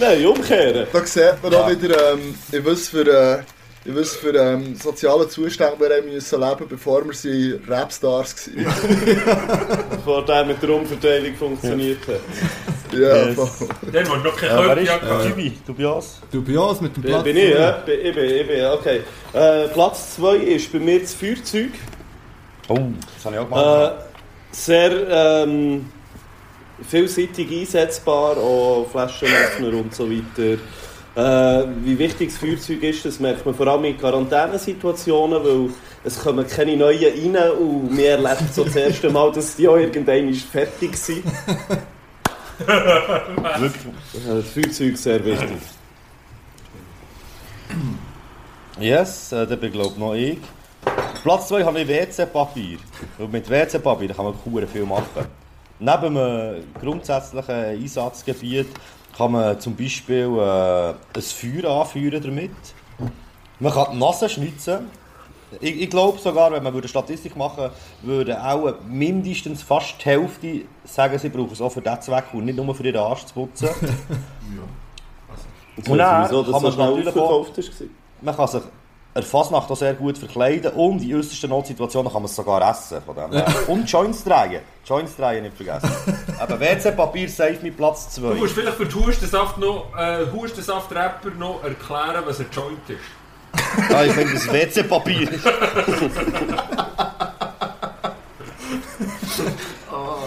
Nein, umkehren. Da sieht man auch wieder, ähm, in was für, äh, in was für ähm, sozialen Zuständen wir haben müssen leben bevor wir sie Rapstars waren. *laughs* Bevor der mit der Umverteilung funktioniert hat. Ja, Yes. voll. Der, der noch kein Äh, Köpfchen ist hatte. Bibi? Dubios? Dubios mit dem Platz. bin ich, ja? Bin, ich bin, ich bin, okay. Äh, Platz 2 ist bei mir das Feuerzeug. Oh, das habe ich auch gemacht. Äh, sehr ähm, vielseitig einsetzbar, auch Flaschenöffner und so weiter. Äh, wie wichtig das Feuerzeug ist, das merkt man vor allem in Quarantänesituationen, weil es kommen keine neuen rein und wir erleben so das erste Mal, dass die auch irgendwann fertig sind. Wirklich. Äh, Das Feuerzeug ist sehr wichtig. Yes, äh, da bin glaube noch ich. Platz 2 habe ich WC-Papier. Weil mit WC-Papier kann man cool viel machen. Neben einem grundsätzlichen Einsatzgebiet kann man zum Beispiel äh, ein Feuer anführen damit. Man kann die Nase schnitzen. Ich, ich glaube sogar, wenn man eine Statistik machen würde, würde auch mindestens fast die Hälfte sagen, sie brauchen es auch für diesen Zweck und nicht nur für ihren Arsch zu putzen. *laughs* Und Und dann wieso das kann so man natürlich ist. Man kann sich der Fasnacht auch sehr gut verkleiden und in äußersten Notsituationen kann man es sogar essen. Von dem. Und Joints drehen. Joints drehen nicht vergessen. Aber WC-Papier safe mit Platz 2. Du musst vielleicht für die Hustensaft noch, äh, Hustensaft-Rapper noch erklären, was ein Joint ist. Ah, ich finde das WC-Papier.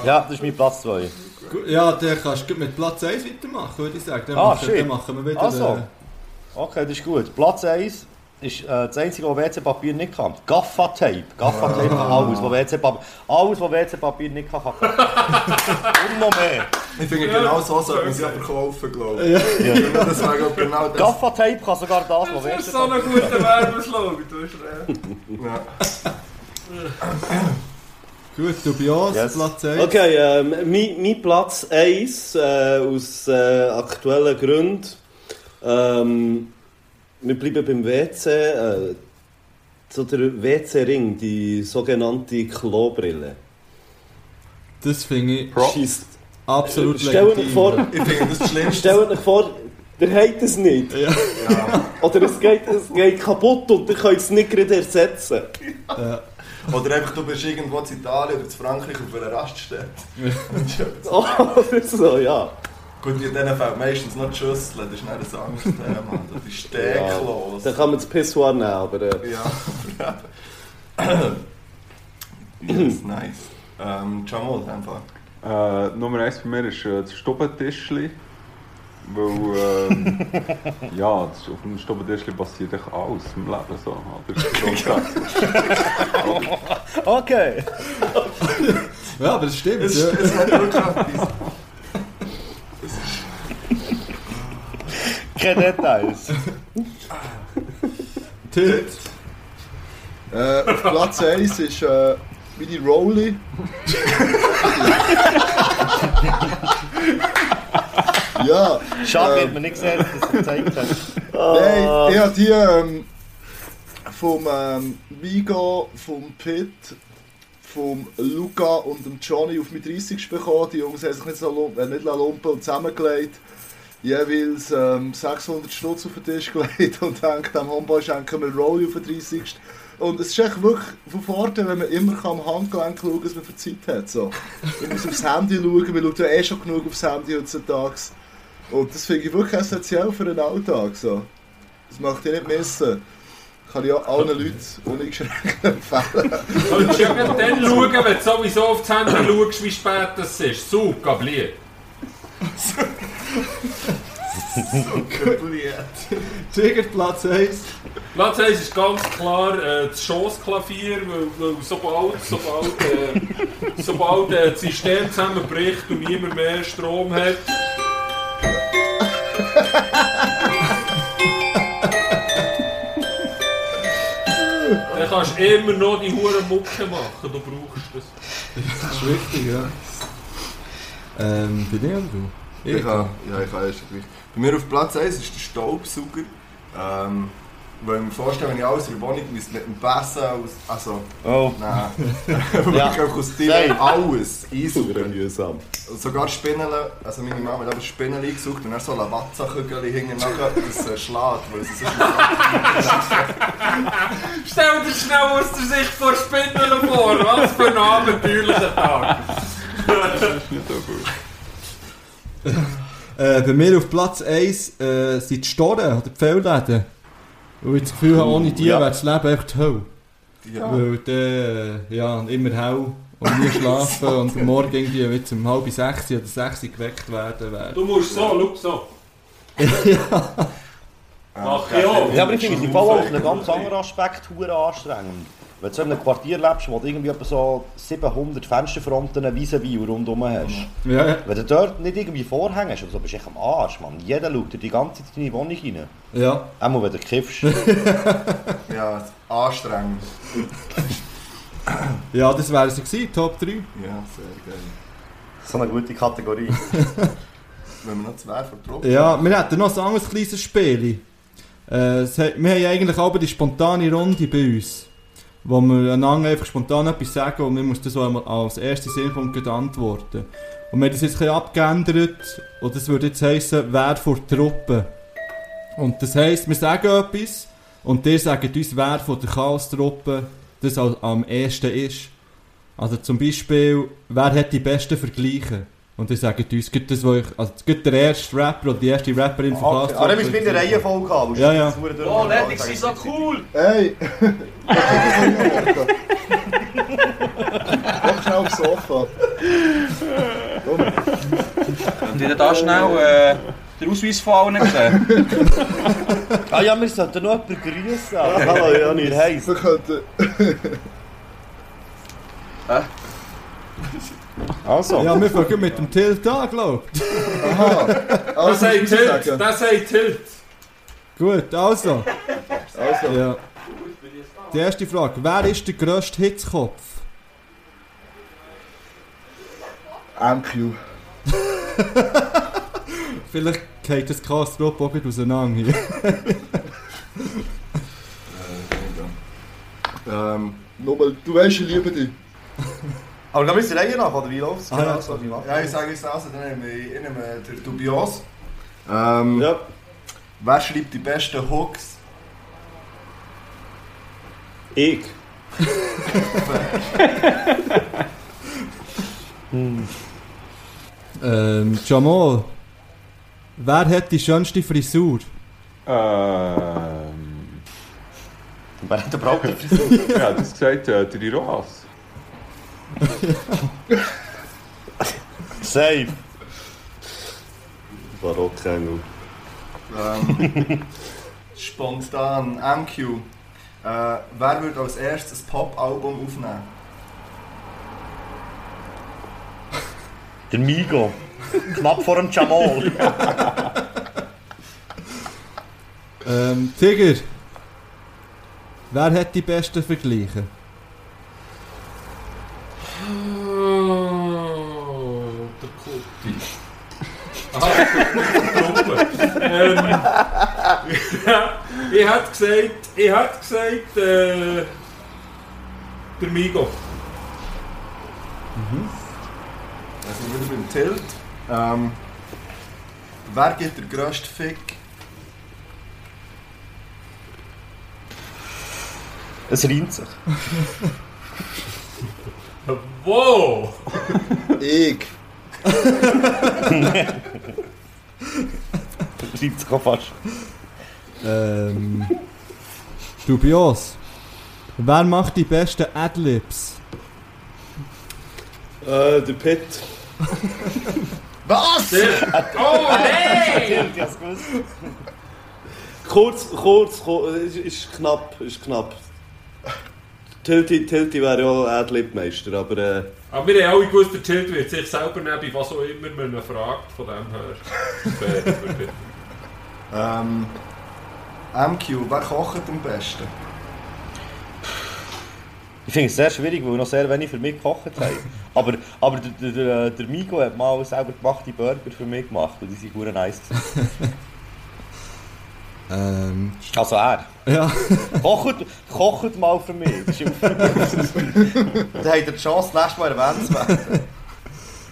ja, das ist mein Platz 2. Gut, Ja, dann kannst du mit Platz 1 weitermachen, würde ich sagen. Dann, Ah, machen, shit. dann machen wir wieder... Also. Okay, das ist gut. Platz 1 ist äh, das einzige, was WC-Papier nicht kann. Gaffa-Tape. Gaffa-Tape kann alles, was WC-Papier... Alles, was WC-Papier nicht kann, kann *laughs* Und noch mehr. Ich finde, genau so sollte man sie ja verkaufen, glaube ich. Ja. Das wäre glaub ich, genau das. Gaffa-Tape kann sogar das, was Das ist so ein WC-Papier guter Werbeslogan, du hast recht. Ja. *coughs* Gut, Dubios, Yes. Platz 1. Okay, ähm, mein, mein Platz 1 äh, aus äh, aktuellen Gründen. Ähm, wir bleiben beim WC. Äh, so der WC-Ring, die sogenannte Klobrille. Das finde ich Scheisst. absolut vor, Ich finde das Schlimmste. Stellt euch vor, der hat es nicht. Ja. *laughs* Oder es geht, es geht kaputt und ihr könnt es nicht gerade ersetzen. Ja. Oder einfach, du bist irgendwo in Italien oder in Frankreich auf einer Raststätte. *laughs* Oder so, ja. Gut, in diesen Fällen meistens noch die Schüssel, das ist nicht ein anderes Thema. Das ist *laughs* steklos. Dann kann man das Pissoir nehmen, aber... Äh, Ja, *clears throat* yes, nice. Ähm, Jamal, einfach. Äh, Nummer eins bei mir ist äh, das Stubentischli. Weil, ähm, *laughs* ja, das, auf dem Stubentischli passiert echt alles im Leben. So, oder? *laughs* Grundsätzlich. Okay. Ja, aber das stimmt. Es, Ja. es hat wirklich etwas. Keine Details. *laughs* Tilt. Äh, auf Platz 1 ist äh, meine Rolli. *laughs* ja, Schade, Ähm. wird man nicht gesehen, dass das gezeigt hat. nein, ich habe die ähm, vom ähm, Vigo, vom Pitt, vom Luca und dem Johnny auf mit 30 bekommen. Die Jungs haben sich nicht, so lump, äh, nicht lumpen und zusammengelegt. Jeweils ähm, 600 Stutz auf den Tisch gelegt und denkt, dem Homeboy schenken wir Rolli auf den 30. Und es ist echt wirklich von Vorteil, wenn man immer kann am Handgelenk schauen kann, was man für Zeit hat. So. Man muss aufs Handy schauen, man schaut ja eh schon genug aufs Handy heutzutage. Und das finde ich wirklich essentiell für den Alltag. So. Das möchte ich nicht missen. Kann ich auch allen Leuten uneingeschränkt empfehlen. Solltest du ja gerade dann schauen, wenn du sowieso auf das Handy schaust, wie spät es ist. So, Gablier. *laughs* Tiger Platz 1. Platz 1 ist ganz klar äh, das Schossklavier, weil, weil sobald, sobald, äh, sobald äh, das System zusammenbricht und niemand mehr Strom hat. *laughs* Dann kannst du immer noch die hure Mucke machen, du brauchst das. Das ist wichtig, ja. Ähm, bin ich oder du? Ich habe, ja, ich habe erst gleich. Bei mir auf Platz 1 ist der Staubsauger. Ähm, weil ich mir vorstelle, wenn ich alles in der Wohnung müsste mit dem Bessen aus. Also, Oh, nein. *laughs* Ja. Wirklich einfach aus dir alles einsaugen. mühsam. Sogar Spinnen, also meine Mama hat aber Spinnen eingesucht und dann so Lavazza-Kügel hinten nachher das äh, schlägt, weil sie so *laughs* Stell dir schnell aus der Sicht vor Spinnen vor, was für ein abenteuerlicher Tag. *laughs* Äh, bei mir auf Platz 1 äh, sind die Storen oder die Fehlläden. Weil ich das Gefühl habe, ohne die ja. wäre das Leben echt die Hölle. Ja. Weil dann, äh, ja, immer hell und nie *laughs* schlafen und am Morgen irgendwie wieder um halb sechs oder sechs geweckt werden. Wäre. Du musst so, schau so. *laughs* Mach ich auch. Ja, aber ich finde es im Fall auch auf einen ganz anderen Aspekt hure anstrengend. Wenn du so in einem Quartier lebst, wo du irgendwie etwa so 700 Fensterfronten vis-à-vis rundum hast. Ja, ja. Wenn du dort nicht irgendwie Vorhänge hast, oder so, bist du echt am Arsch, Mann. Jeder schaut dir die ganze Zeit in deine Wohnung rein. ja. Einmal, wenn du kiffst. *laughs* ja, anstrengend. Ja, das wäre sie gewesen, Top 3. Ja, sehr geil. so eine gute Kategorie. *laughs* Wenn wir noch zwei vertroffen. Ja, wir hätten noch ein anderes kleines Spiel. Äh, es hat- wir haben eigentlich aber die spontane Runde bei uns. Wo wir einander einfach spontan etwas sagen und wir müssen das einmal als erste Sinnpunkt antworten. Und wir haben das jetzt ein abgeändert und das würde jetzt heissen, wer vor der Truppe. Und das heisst, wir sagen etwas und ihr sagt uns, wer von der Chaos-Truppe das am ersten ist. Also zum Beispiel, wer hat die besten Vergleiche? Und ihr sagt uns, gibt das, wo ich, also gibt der erste Rapper oder die erste Rapperin von Okay. Ah, dann wir in der Reihenfolge haben. Ja, ja. Oh, Lennox ist so cool! Hey! *laughs* Komm schnell aufs Sofa. Und ihr da schnell äh, den Ausweis von allen gesehen? *laughs* Ah ja, wir sollten noch jemanden grüßen. Hallo, Jani, wie heisst Wir könnten. *laughs* Also. Ja, wir fangen mit dem Tilt an, glaub ich. Aha! Das Also, muss ich Tilt, sagen. das sagt Tilt. Gut, also. Also, Ja. Die erste Frage. Wer ist der grösste Hitzkopf? MQ. *laughs* Vielleicht geht das Chaos-Truppe auch gleich auseinander hier. *laughs* Ähm, Nochmal, du weißt, ich liebe dich. *laughs* Aber dann müssen wir Reihe nach, oder wie läuft's? Ah, ja. Wie macht's? ja, ich sage es also, dann nehme ich, ich nehme den Dubios. Ähm, Ja. Wer schreibt die besten Hooks? Ich. *laughs* Ähm, Jamal. Wer hat die schönste Frisur? Ähm. Wer hat überhaupt die Frisur? Ja, das gesagt, äh, der Iroas. *laughs* Safe. Barockengel. Ähm, *laughs* spontan, MQ. Äh, wer würde als erstes ein Pop-Album aufnehmen? *laughs* Der Migo. Knapp vor dem Jamal. Ähm, Tiger. Wer hat die besten Vergleiche? Oh, der Kutti. Ah, Gruppe. Ähm, ja, ich hätte gesagt, ich hätte gesagt, äh, der Migo. Also wieder beim Tilt. Ähm, wer gibt der grösste Fick? Es reimt sich. Wow! Ich. *laughs* Auch fast. Ähm, dubios. Wer macht die besten Adlibs? Äh, der Pitt. *laughs* Was? Oh, hey! *laughs* Kurz, kurz, kurz, ist, ist knapp, ist knapp. Tilty, Tilty wäre ja auch Adlib-Meister, aber äh, Aber wir haben alle gewusst, der Child wird sich selber nehmen, bei was auch immer man ihn fragt, von dem her. *laughs* Ähm, MQ, wer kocht am besten? Ich finde es sehr schwierig, weil noch sehr wenig für mich gekocht haben. Aber, aber der, der, der, der Migo hat mal selber gemachte Burger für mich gemacht und die sind gut nice. *laughs* Ähm, Also er. ja. Kocht, kocht mal für mich. Das ist *laughs* Dann habt ihr die Chance, nächstes Mal erwähnt zu werden.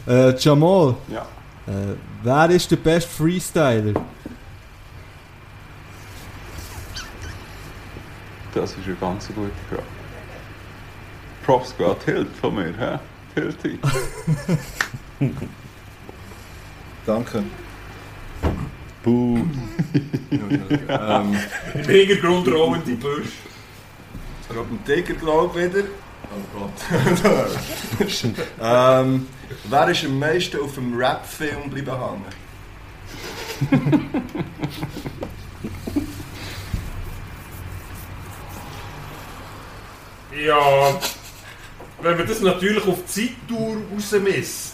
Äh, Jamal. Ja. Äh, wer ist der beste Freestyler? Das ist eine ganz gute Frage. Props geht Tilt von mir, hä? Tilti. *laughs* Danke. Buh. ähm, *laughs* Im Hintergrund rollende Büsch. ich glaube, ein Tiger glaub wieder. Oh Gott. *laughs* ähm, wer ist am meisten auf dem Rap-Film bleiben hängen? *laughs* Ja, wenn man das natürlich auf die Zeittour rausmisst.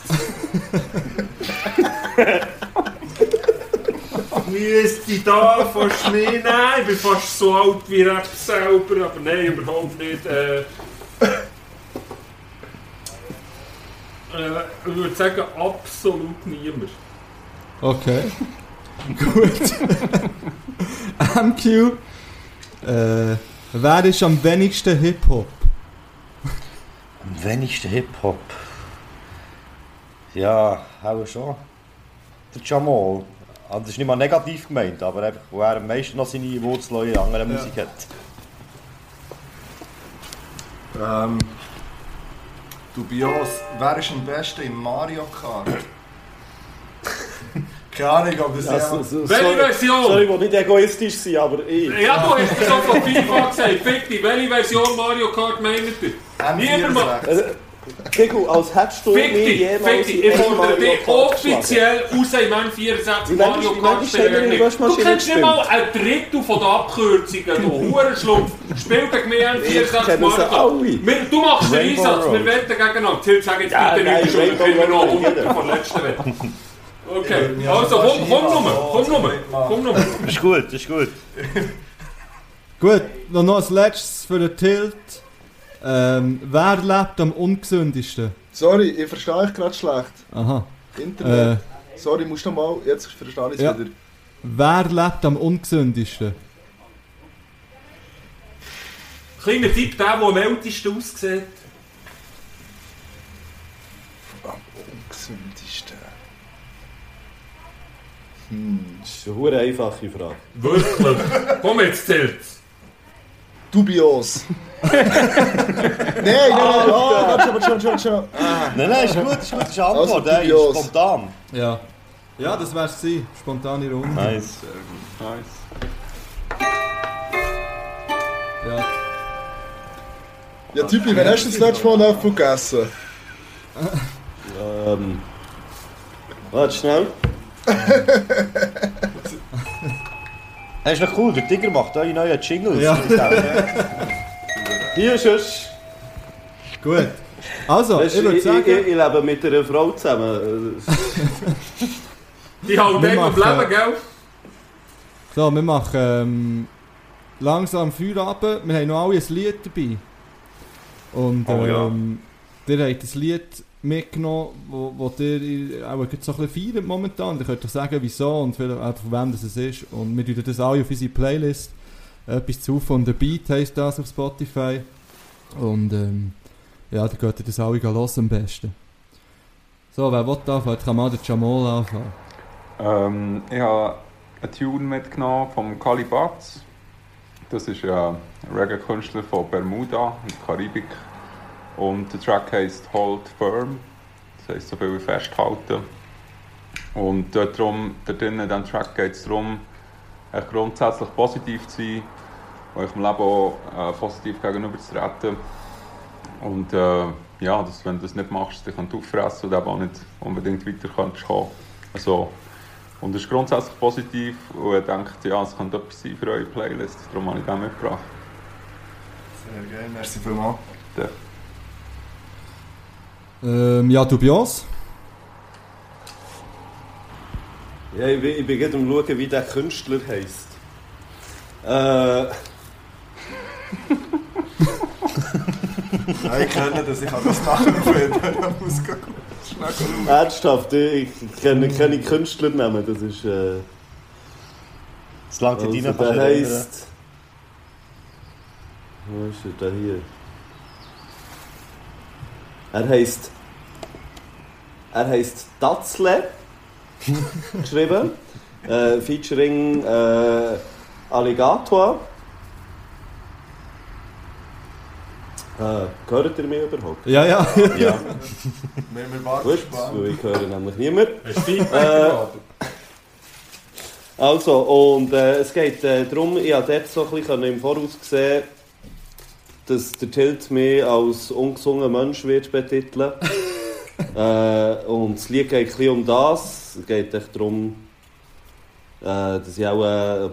Müsste ich da fast mehr nehmen. Ich bin fast so alt wie Rap selber, aber nein, überhaupt nicht. Äh, äh, ich würde sagen, absolut niemand. Okay. *laughs* Gut. *laughs* MQ. Äh, wer ist am wenigsten Hip-Hop? Am wenigsten Hip-Hop. Ja, auch schon. Der Jamal. Also, Das ist nicht mal negativ gemeint, aber einfach, wo er am meisten noch seine Wurzeln in anderer Musik hat. Ähm, dubios, wer ist am besten im Mario Kart? *laughs* Keine Ahnung, ob es ja... so, Welche sorry, Version? sorry, ich will nicht egoistisch sein, aber ich. Ja, du hast es auch von *laughs* FIFA gesagt. Fick dich, welche Version Mario Kart meint ihr? Niemand macht. M64. Digga, als hättest du Fick mich dich, jemals fick dich. in Ich fordere Mario dich Kart geschlagen. offiziell raus im N64 Wie Mario manchmal- wie Kart in Du kennst nicht mal ein Drittel von den Abkürzungen, du *laughs* Hurenschlumpf. Spiel gegen mich Ich N64 kenne Mario sie Kart. Wir- Du machst den Einsatz, wir wetten gegeneinander. Till, sag jetzt Ja, bitte nein, nicht, Rainbow kriegen *laughs* wir noch Road Hunderte jeder. von der letzten Wette. Okay, Ja, also komm, komm nur, komm nur, komm nur. Ist gut, ist gut. *laughs* Gut, noch noch als letztes für den Tilt. Ähm, wer lebt am ungesündesten? Sorry, ich verstehe euch gerade schlecht. Aha. Internet. Äh, Sorry, musst du mal. Jetzt verstehe ich es Ja. wieder. wer lebt am ungesündesten? Kleiner Tipp, der, der am ältesten aussieht. Gesündeste. Das ist eine einfache Frage. Wirklich. Komm jetzt, Tilt. Dubios. nein, nein, nein. Oh, warte schon, warte schon, warte schon. Ah, Nein, nein, ist gut, ist gut, ist eine Antwort. Also, ey, ist dubios. spontan. Ja. Ja, das wär's gewesen. Spontane Runde. Nice. Nice. Ja. Ja, Typi, wann hast du das letzte Mal gegessen? Ähm. Warte schnell. *laughs* Das ist noch cool, der Tiger macht eure neuen Jingles. Ja. Hier ist es. Gut. Also, ich würde ich, sagen... ich, ich lebe mit einer Frau zusammen. Die Wir eng am Leben, gell? So, wir machen ähm, langsam Feierabend. Wir haben noch alle ein Lied dabei. Und Oh ja. ähm, ihr habt ein Lied mitgenommen, wo, wo ihr auch so ein bisschen feiert momentan. Ihr könnt doch sagen, wieso und vielleicht auch von wem das es ist. Und wir tun das alle auf unsere Playlist. Etwas zu von der Beat heisst das auf Spotify. Und ähm, ja, da könnt ihr das alle hören am besten. So, wer will anfangen? Jetzt kann mal der Jamal anfangen. Ähm, ich habe einen Tune mitgenommen vom Kali Batz. Das ist ein Reggae-Künstler von Bermuda der Karibik. Und der Track heisst Hold Firm. Das heisst so viel wie festhalten. Und dort drum, dort drinnen, in diesem Track geht es darum, echt grundsätzlich positiv zu sein, euch im Leben auch äh, positiv gegenüberzutreten. Und äh, ja, dass, wenn du das nicht machst, dich kannst du auffressen und eben auch nicht unbedingt weiter kannst kommen. Also, und es ist grundsätzlich positiv und ich denke, ja, es könnte etwas sein für eure Playlist. Darum habe ich den mitgebracht. Sehr geil, merci vielmals. Ähm, ja, Dubios. Ja, ich bin, ich bin gerade am schauen, wie der Künstler heisst. Äh, *laughs* Nein, ich kenne das, ich kann das nachempfinden. *laughs* Da muss ich schnell schauen. ernsthaft, ich kenne keine Künstlernamen, das ist... Äh, Das langt also in deinen der heisst... Wo ist er da hier? Er heisst... Er heisst Datzle. *laughs* geschrieben. Äh, featuring äh, Alligator. Äh, hört ihr mich überhaupt? Ja, ja. Ja. *laughs* Wir, warten Gut, weil ich höre nämlich niemand. Äh? Also, und äh, es geht äh, darum, ich habe dort so ein bisschen im Voraus gesehen, dass der Tilt mich als ungesungen Mensch wird betiteln. *laughs* äh, und das Lied geht ein bisschen um das. Es geht echt darum, äh, dass ich auch äh,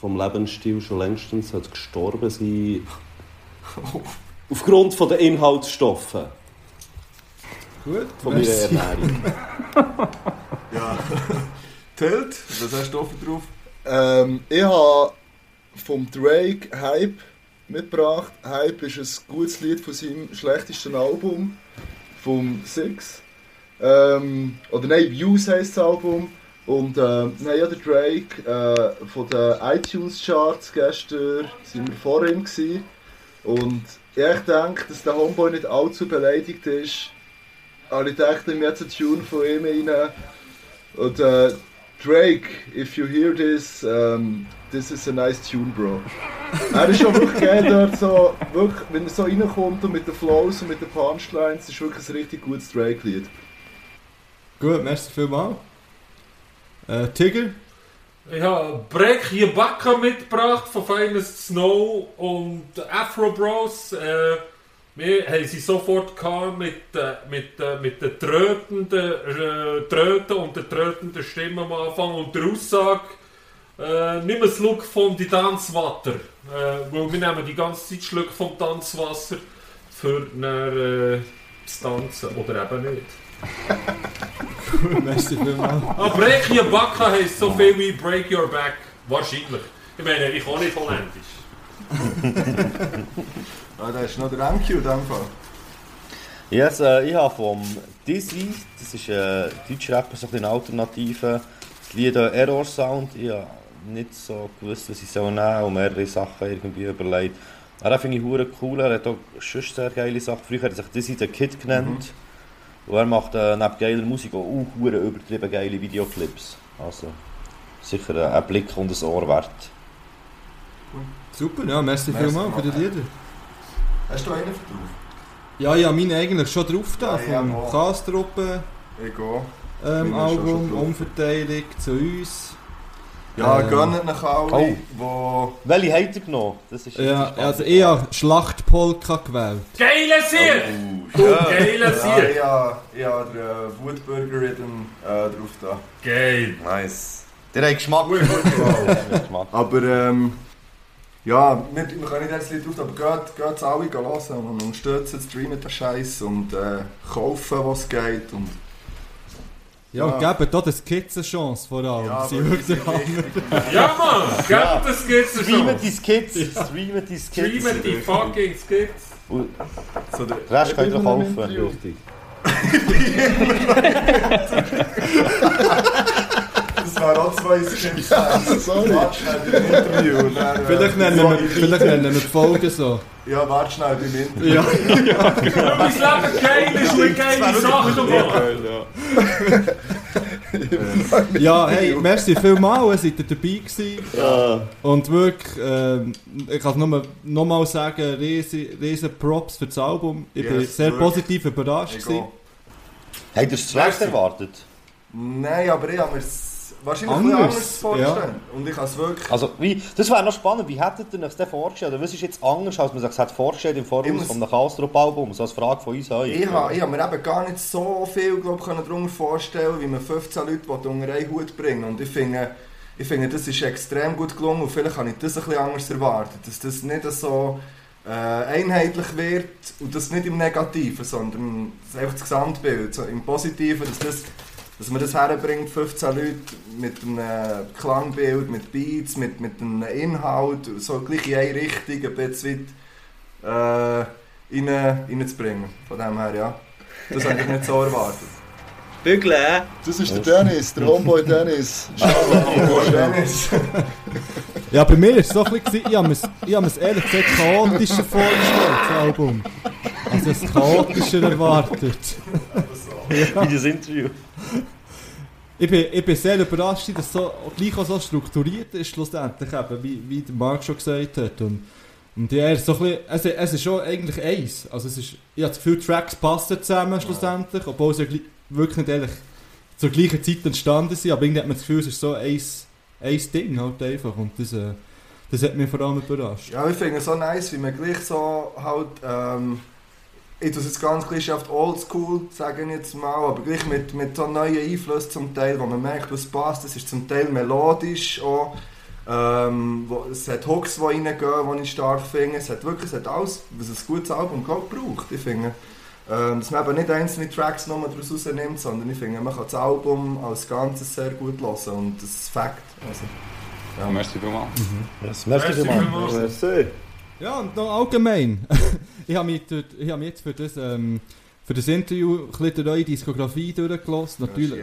vom Lebensstil schon längstens gestorben sein *laughs* Aufgrund von den Inhaltsstoffen Gut, von meiner merci. Ernährung. *laughs* Ja. Tilt, was hast du offen drauf? Ähm, ich habe vom Drake Hype mitgebracht. Hype ist ein gutes Lied von seinem schlechtesten Album, vom Six. Ähm, oder nein, Views heisst das Album. Und ähm, nein, ja, der Drake äh, von den iTunes Charts gestern sind wir vor ihm gewesen. Und ich denke, dass der Homeboy nicht allzu beleidigt ist. Aber ich dachte mir jetzt einen Tune von ihm rein. Und äh, Drake, if you hear this, um, this is a nice tune, bro. er ist schon wirklich geil dort, so, wirklich, wenn er so reinkommt und mit den Flows und mit den Punchlines, ist wirklich ein richtig gutes Drake-Lied. Gut, merci vielmals. Äh, Tiger? Ich habe Break Bacca mitgebracht von Finest Snow und Afro Bros. Äh, wir haben sie sofort gehabt mit, äh, mit, äh, mit den trötenden äh, Tröten und der trötenden Stimme am Anfang und der Aussage, äh, nimm ein Schluck von die Tanzwasser. Äh, weil wir nehmen die ganze Zeit Schluck vom Tanzwasser für dann, äh, zu tanzen. Oder eben nicht. *laughs* merci vielmals. Ah, Break Your Bacca heisst so viel wie Break Your Back. Wahrscheinlich. Ich meine, ich kann nicht holländisch. *laughs* Ah, da ist noch der MQ in dem Fall. Yes, äh, ich habe vom Dizzy, das ist ein deutscher Rapper, so ein Alternative, das Lied äh, Error Sound. Ich habe nicht so gewusst, was ich soll nehmen und mehrere Sachen irgendwie überlegt. Aber den finde ich hure cool, er hat auch sonst sehr geile Sachen. Früher hat er sich Dizzy den Kid genannt. Und er macht äh, neben geiler Musik auch uh, hure übertrieben geile Videoclips. Also sicher äh, ein Blick und ein Ohr wert. Super, ja, merci, Merci vielmals für die. Lieder. Hast du einen drauf? Ja, ja, meine eigentlich schon drauf da, Ja, ja, vom mal. Kastruppe gehe. ähm, Album. Umverteilung zu uns. Ja, Ähm. gönnt nach alle, Oh. wo... Welche habt ihr genommen? Das ist Ja, also ich habe Schlachtpolka gewählt. Geile Sieg! Oh, ja. Geile Ja, Sieg! ich habe ich habe den äh, Wutburger Rhythm äh, drauf da. Geil! Nice. Der hat Geschmack. Gut, gut, ja. Der hat Geschmack. Aber ähm, ja, wir, wir können nicht jedes Lied drauf, aber geht, geht es alle hören und unterstützen, streamen den Scheiß und äh, kaufen, was geht. Und, Ja, und Ja. gebt hier den Skizzen Chance vor allem. ja, Sie wirklich. Ja, Mann! Gebt das Skizzen schon! Streamen die Skits. Streamen die Skits. Streamen die fucking Skits! So der, Den Rest könnt ihr kaufen. Richtig. *laughs* *laughs* waren auch zwei Skits. Sorry. Warte schnell beim Interview. dann, äh, Vielleicht nennen, wir, vielleicht nennen wir die Folge so. Ja, warte schnell beim Interview. Ja. Mein Leben geil ist mit geile Sachen, Mann! *laughs* ja, hey, merci vielmals, seid ihr dabei gewesen. Ja. Und wirklich, ähm, ich kann nur noch mal sagen, riesen, riesen Props für das Album. Ich bin Yes, sehr wirklich. positiv überrascht. gewesen. Habt ihr es schlecht erwartet? Nein, aber ich habe mir es wahrscheinlich Anders, anders, anders vorgestellt. Und ich habe es wirklich... Also, wie, das wäre noch spannend. Wie hättet ihr euch das vorgestellt? Oder was ist jetzt anders, als man sich hat vorgestellt im Voraus muss- vom Kastrop-Album? So als Frage von uns euch. Ich habe, ich habe mir eben gar nicht so viel glaub, können darunter vorstellen, wie man 15 Leute unter einen Hut bringen Und ich finde, ich finde, das ist extrem gut gelungen und vielleicht habe ich das ein bisschen anders erwartet. Dass das nicht so äh, einheitlich wird und das nicht im Negativen, sondern das ist einfach das Gesamtbild. So Im Positiven, dass, das, dass man das herbringt, 15 Leute mit einem Klangbild, mit Beats, mit, mit einem Inhalt, so gleich in eine Richtung, ein bisschen weit, äh, rein, reinzubringen. Von dem her, ja. Das habe ich nicht so erwartet. Bügle. Das ist der Dennis, der Homeboy Dennis. *laughs* Und Dennis, *laughs* Ja, bei mir war es so ein bisschen, ich habe mir es- ich habe mir es ehrlich gesagt chaotischer vorgestellt, das Album. Also es chaotischer erwartet. *laughs* Wie *laughs* das Interview. Ich bin, ich bin sehr überrascht, dass es so, gleich auch so strukturiert ist, schlussendlich, eben, wie, wie der Marc schon gesagt hat. Und, und ja, so ein bisschen, es, es ist schon eigentlich eins. Also es ist, ich habe das Gefühl, Tracks passen zusammen schlussendlich, obwohl sie ja wirklich nicht ehrlich zur gleichen Zeit entstanden sind. Aber irgendwie hat man das Gefühl, es ist so eins, eins Ding halt einfach. Und das, äh, das hat mich vor allem überrascht. ja, ich finde es so nice, wie man gleich so halt, ähm, ich tue es jetzt ganz klischeehaft oldschool, sage ich jetzt mal, aber gleich mit, mit so neuen Einflüssen zum Teil, wo man merkt, was passt. Es ist zum Teil melodisch auch. Ähm, wo, es hat Hooks, die reingehen, die ich stark finde. Es hat wirklich es hat alles, was ein gutes Album glaub, braucht. Ich finde, ähm, dass man eben nicht einzelne Tracks nur daraus rausnimmt, sondern ich finde, man kann das Album als Ganzes sehr gut hören und das ist Fakt. Also, ja. Merci vielmals. Yes, merci vielmals. Merci. Ja, und noch allgemein. *laughs* ich habe mich, ich habe mich jetzt für das, ähm, für das Interview ein bisschen durch eure Diskografie durchgelassen. Natürlich.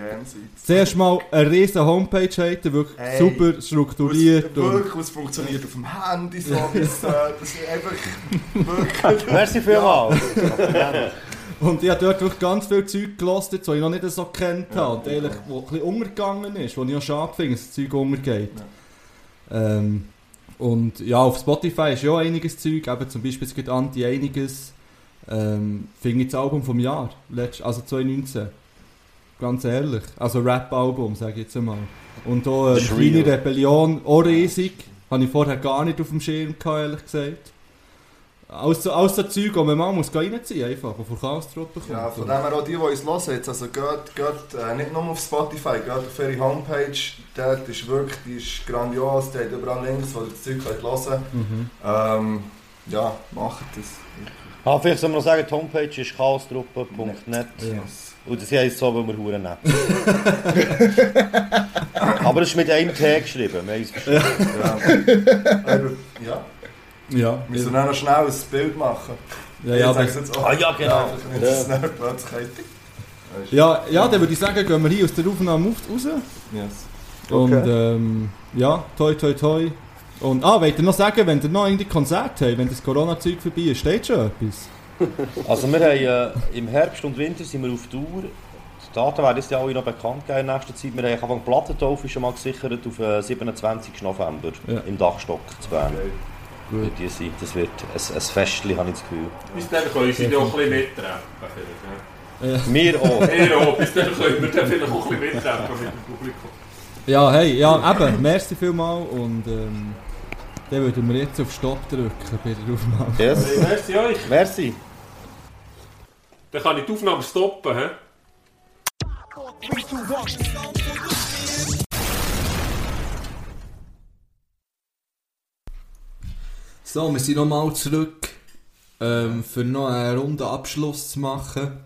Zuerst mal eine riesen Homepage ihr, wirklich Hey. super strukturiert. Was, wirklich, was funktioniert auf dem Handy so, bis, äh, das ist einfach wirklich... Merci vielmals. und ich habe dort wirklich ganz viel Zeug gelassen, das ich noch nicht so kennt habe. Und ehrlich, wo ein bisschen untergegangen ist, wo ich auch schade finde, dass das Zeug untergeht. Ähm, und ja, auf Spotify ist ja auch einiges Zeug, eben zum Beispiel es gibt Anti einiges. Ähm, finde ich das Album vom Jahr, letzt, also 2019. Ganz ehrlich. Also Rap-Album, sage ich jetzt einmal. Und auch äh, Kleine. Rebellion, auch riesig. Habe ich vorher gar nicht auf dem Schirm gehabt, ehrlich gesagt. So, alles so Zeug, die man mal muss reinziehen einfach, von Chaos-Truppen kommt. Ja, von dem her auch die, die uns hören, jetzt, also geht, geht äh, nicht nur auf Spotify, geht auf ihre Homepage, dort ist wirklich, die ist grandios, die hat überall Links, wo ihr das Zeug könnt hören Mhm. ähm, Ja, macht das. Ah, vielleicht soll man noch sagen, die Homepage ist chaostruppe.net. Ja. Und das heisst so, weil wir Huren nehmen. *laughs* Aber es ist mit einem T geschrieben. Wir haben es. Ja. Aber, ja, Ja, wir müssen auch noch schnell ein Bild machen. ja, ja, Jetzt jetzt auch. Ah ja, genau. Geht. ja, ja, dann würde ich sagen, gehen wir hier aus der Aufnahme auf- raus. Yes. Und Okay. ähm, ja, toi toi toi. Und ah, wollt ihr noch sagen, wenn ihr noch irgendwie Konzerte habt, wenn das Corona-Zeug vorbei ist, steht schon etwas? *laughs* Also wir haben äh, im Herbst und Winter sind wir auf Tour. Die Daten werden jetzt ja alle noch bekannt geben in nächster Zeit. Wir haben Anfang Plattentaufe schon mal gesichert auf äh, 27. November Ja. im Dachstock zu Bern. Okay. Wird die sein. Das wird ein, ein Festchen, habe ich das Gefühl. Bis dann können sie auch ein bisschen mittreffen. Wir auch. *laughs* Ja, bis dann können wir dann vielleicht auch ein bisschen mittreffen mit dem Publikum. Ja, hey, ja, eben, merci vielmal und ähm, dann würden wir jetzt auf Stopp drücken bei der Aufnahme. Yes. Hey, merci euch. Merci. Dann kann ich die Aufnahme stoppen. He? So, wir sind nochmal zurück, ähm, für noch einen runden Abschluss zu machen.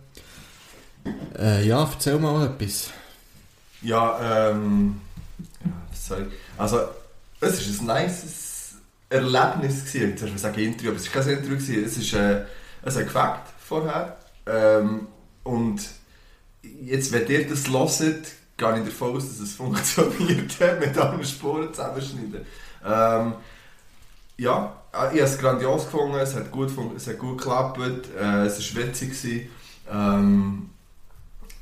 Äh, ja, erzähl mal etwas. Ja, ähm. Ich? Also, es war ein nices Erlebnis. Gewesen. Jetzt hast du gesagt Interview, aber es war kein Interview. Gewesen. Es, ist, äh, es hat vorher. Ähm, und jetzt, wenn ihr das hört, gehe ich davon aus, dass es funktioniert hat, *laughs* mit allen Spuren zusammenschneiden. Ähm, ja, äh, ich habe es grandios gefunden, es hat gut, es hat gut geklappt, äh, es war witzig. Gewesen. Ähm,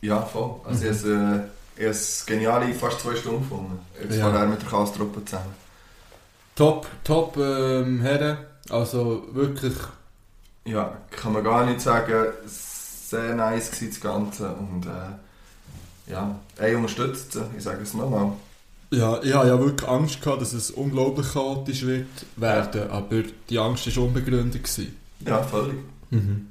ja, voll. Also ich habe es, äh, geniale fast zwei Stunden gefunden. Jetzt Ja. vorher mit der Kastruppe zusammen. Top, top, ähm, Herren. Also wirklich, Ja, kann man gar nicht sagen. Sehr nice war das Ganze. Und äh, ja, ey, unterstützt sie. Ich sage es nochmal. Ja, ich hatte ja wirklich Angst gehabt, dass es unglaublich chaotisch wird werden, aber die Angst war unbegründet. Gewesen. Ja, völlig. Mhm.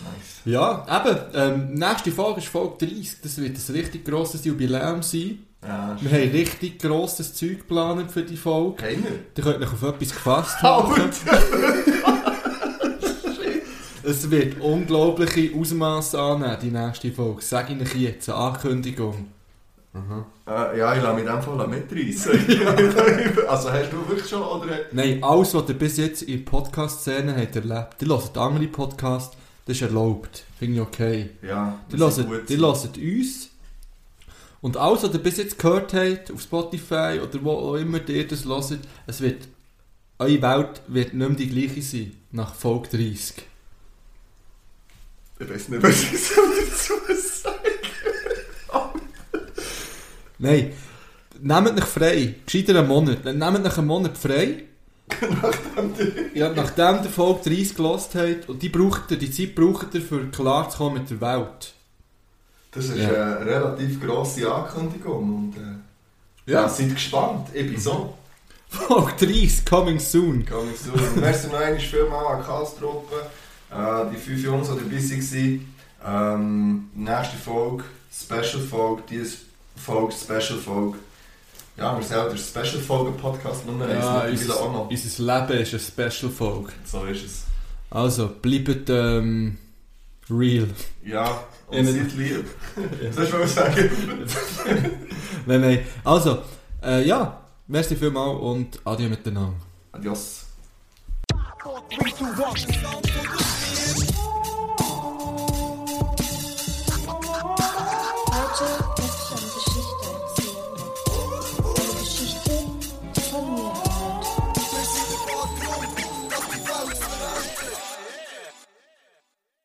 Nice. Ja, eben, ähm, nächste Folge ist Folge 30, das wird ein richtig grosses Jubiläum sein. Ja, Wir haben richtig grosses Zeug geplant für die Folge. Keiner. Ihr könnt euch auf etwas gefasst machen. *laughs* Es wird unglaubliche Ausmaße annehmen, die nächste Folge. Sag ich euch jetzt, eine Ankündigung. Äh, ja, ich lasse mich in Fall mitreißen. *laughs* also hast du wirklich schon? Oder? Nein, alles, was ihr bis jetzt in Podcast-Szene habt erlebt, ihr hört andere Podcasts, das ist erlaubt. Finde ich okay. Ja, Die das hören, gut. die hören uns. Und alles, was ihr bis jetzt gehört habt, auf Spotify oder wo auch immer ihr das hört, es wird, eure Welt wird nicht mehr die gleiche sein, nach Folge 30. Ich weiß nicht, was ich so *laughs* dazu sagen Nein, nehmt euch frei. Gescheiter einen Monat. Nehmt euch einen Monat frei. *laughs* ja, nachdem der Folge 30 gelost habt, und die, braucht ihr, die Zeit braucht ihr, für klarzukommen mit der Welt. Das ist Ja. eine relativ grosse Ankündigung. Und, äh, ja. Ja, seid gespannt. Ich bin so. Folge 30, coming soon. Kann ich so. Und Merci noch einmal vielmal an die Kastruppe. Äh, die fünf Jungs, die dabei waren. Ähm, nächste Folge, Special-Folge, diese Folge, Special-Folge. Ja, wir sind auch der Special-Folge-Podcast Nummer 1. Ja, unser, auch noch. unser Leben ist eine Special-Folge. So ist es. Also, bleibt ähm, real. Ja, und Ja, seid nicht- lieb. Das soll ich sagen. *laughs* Nein, nein. Also, äh, ja, merci vielmals und adieu miteinander. Adios.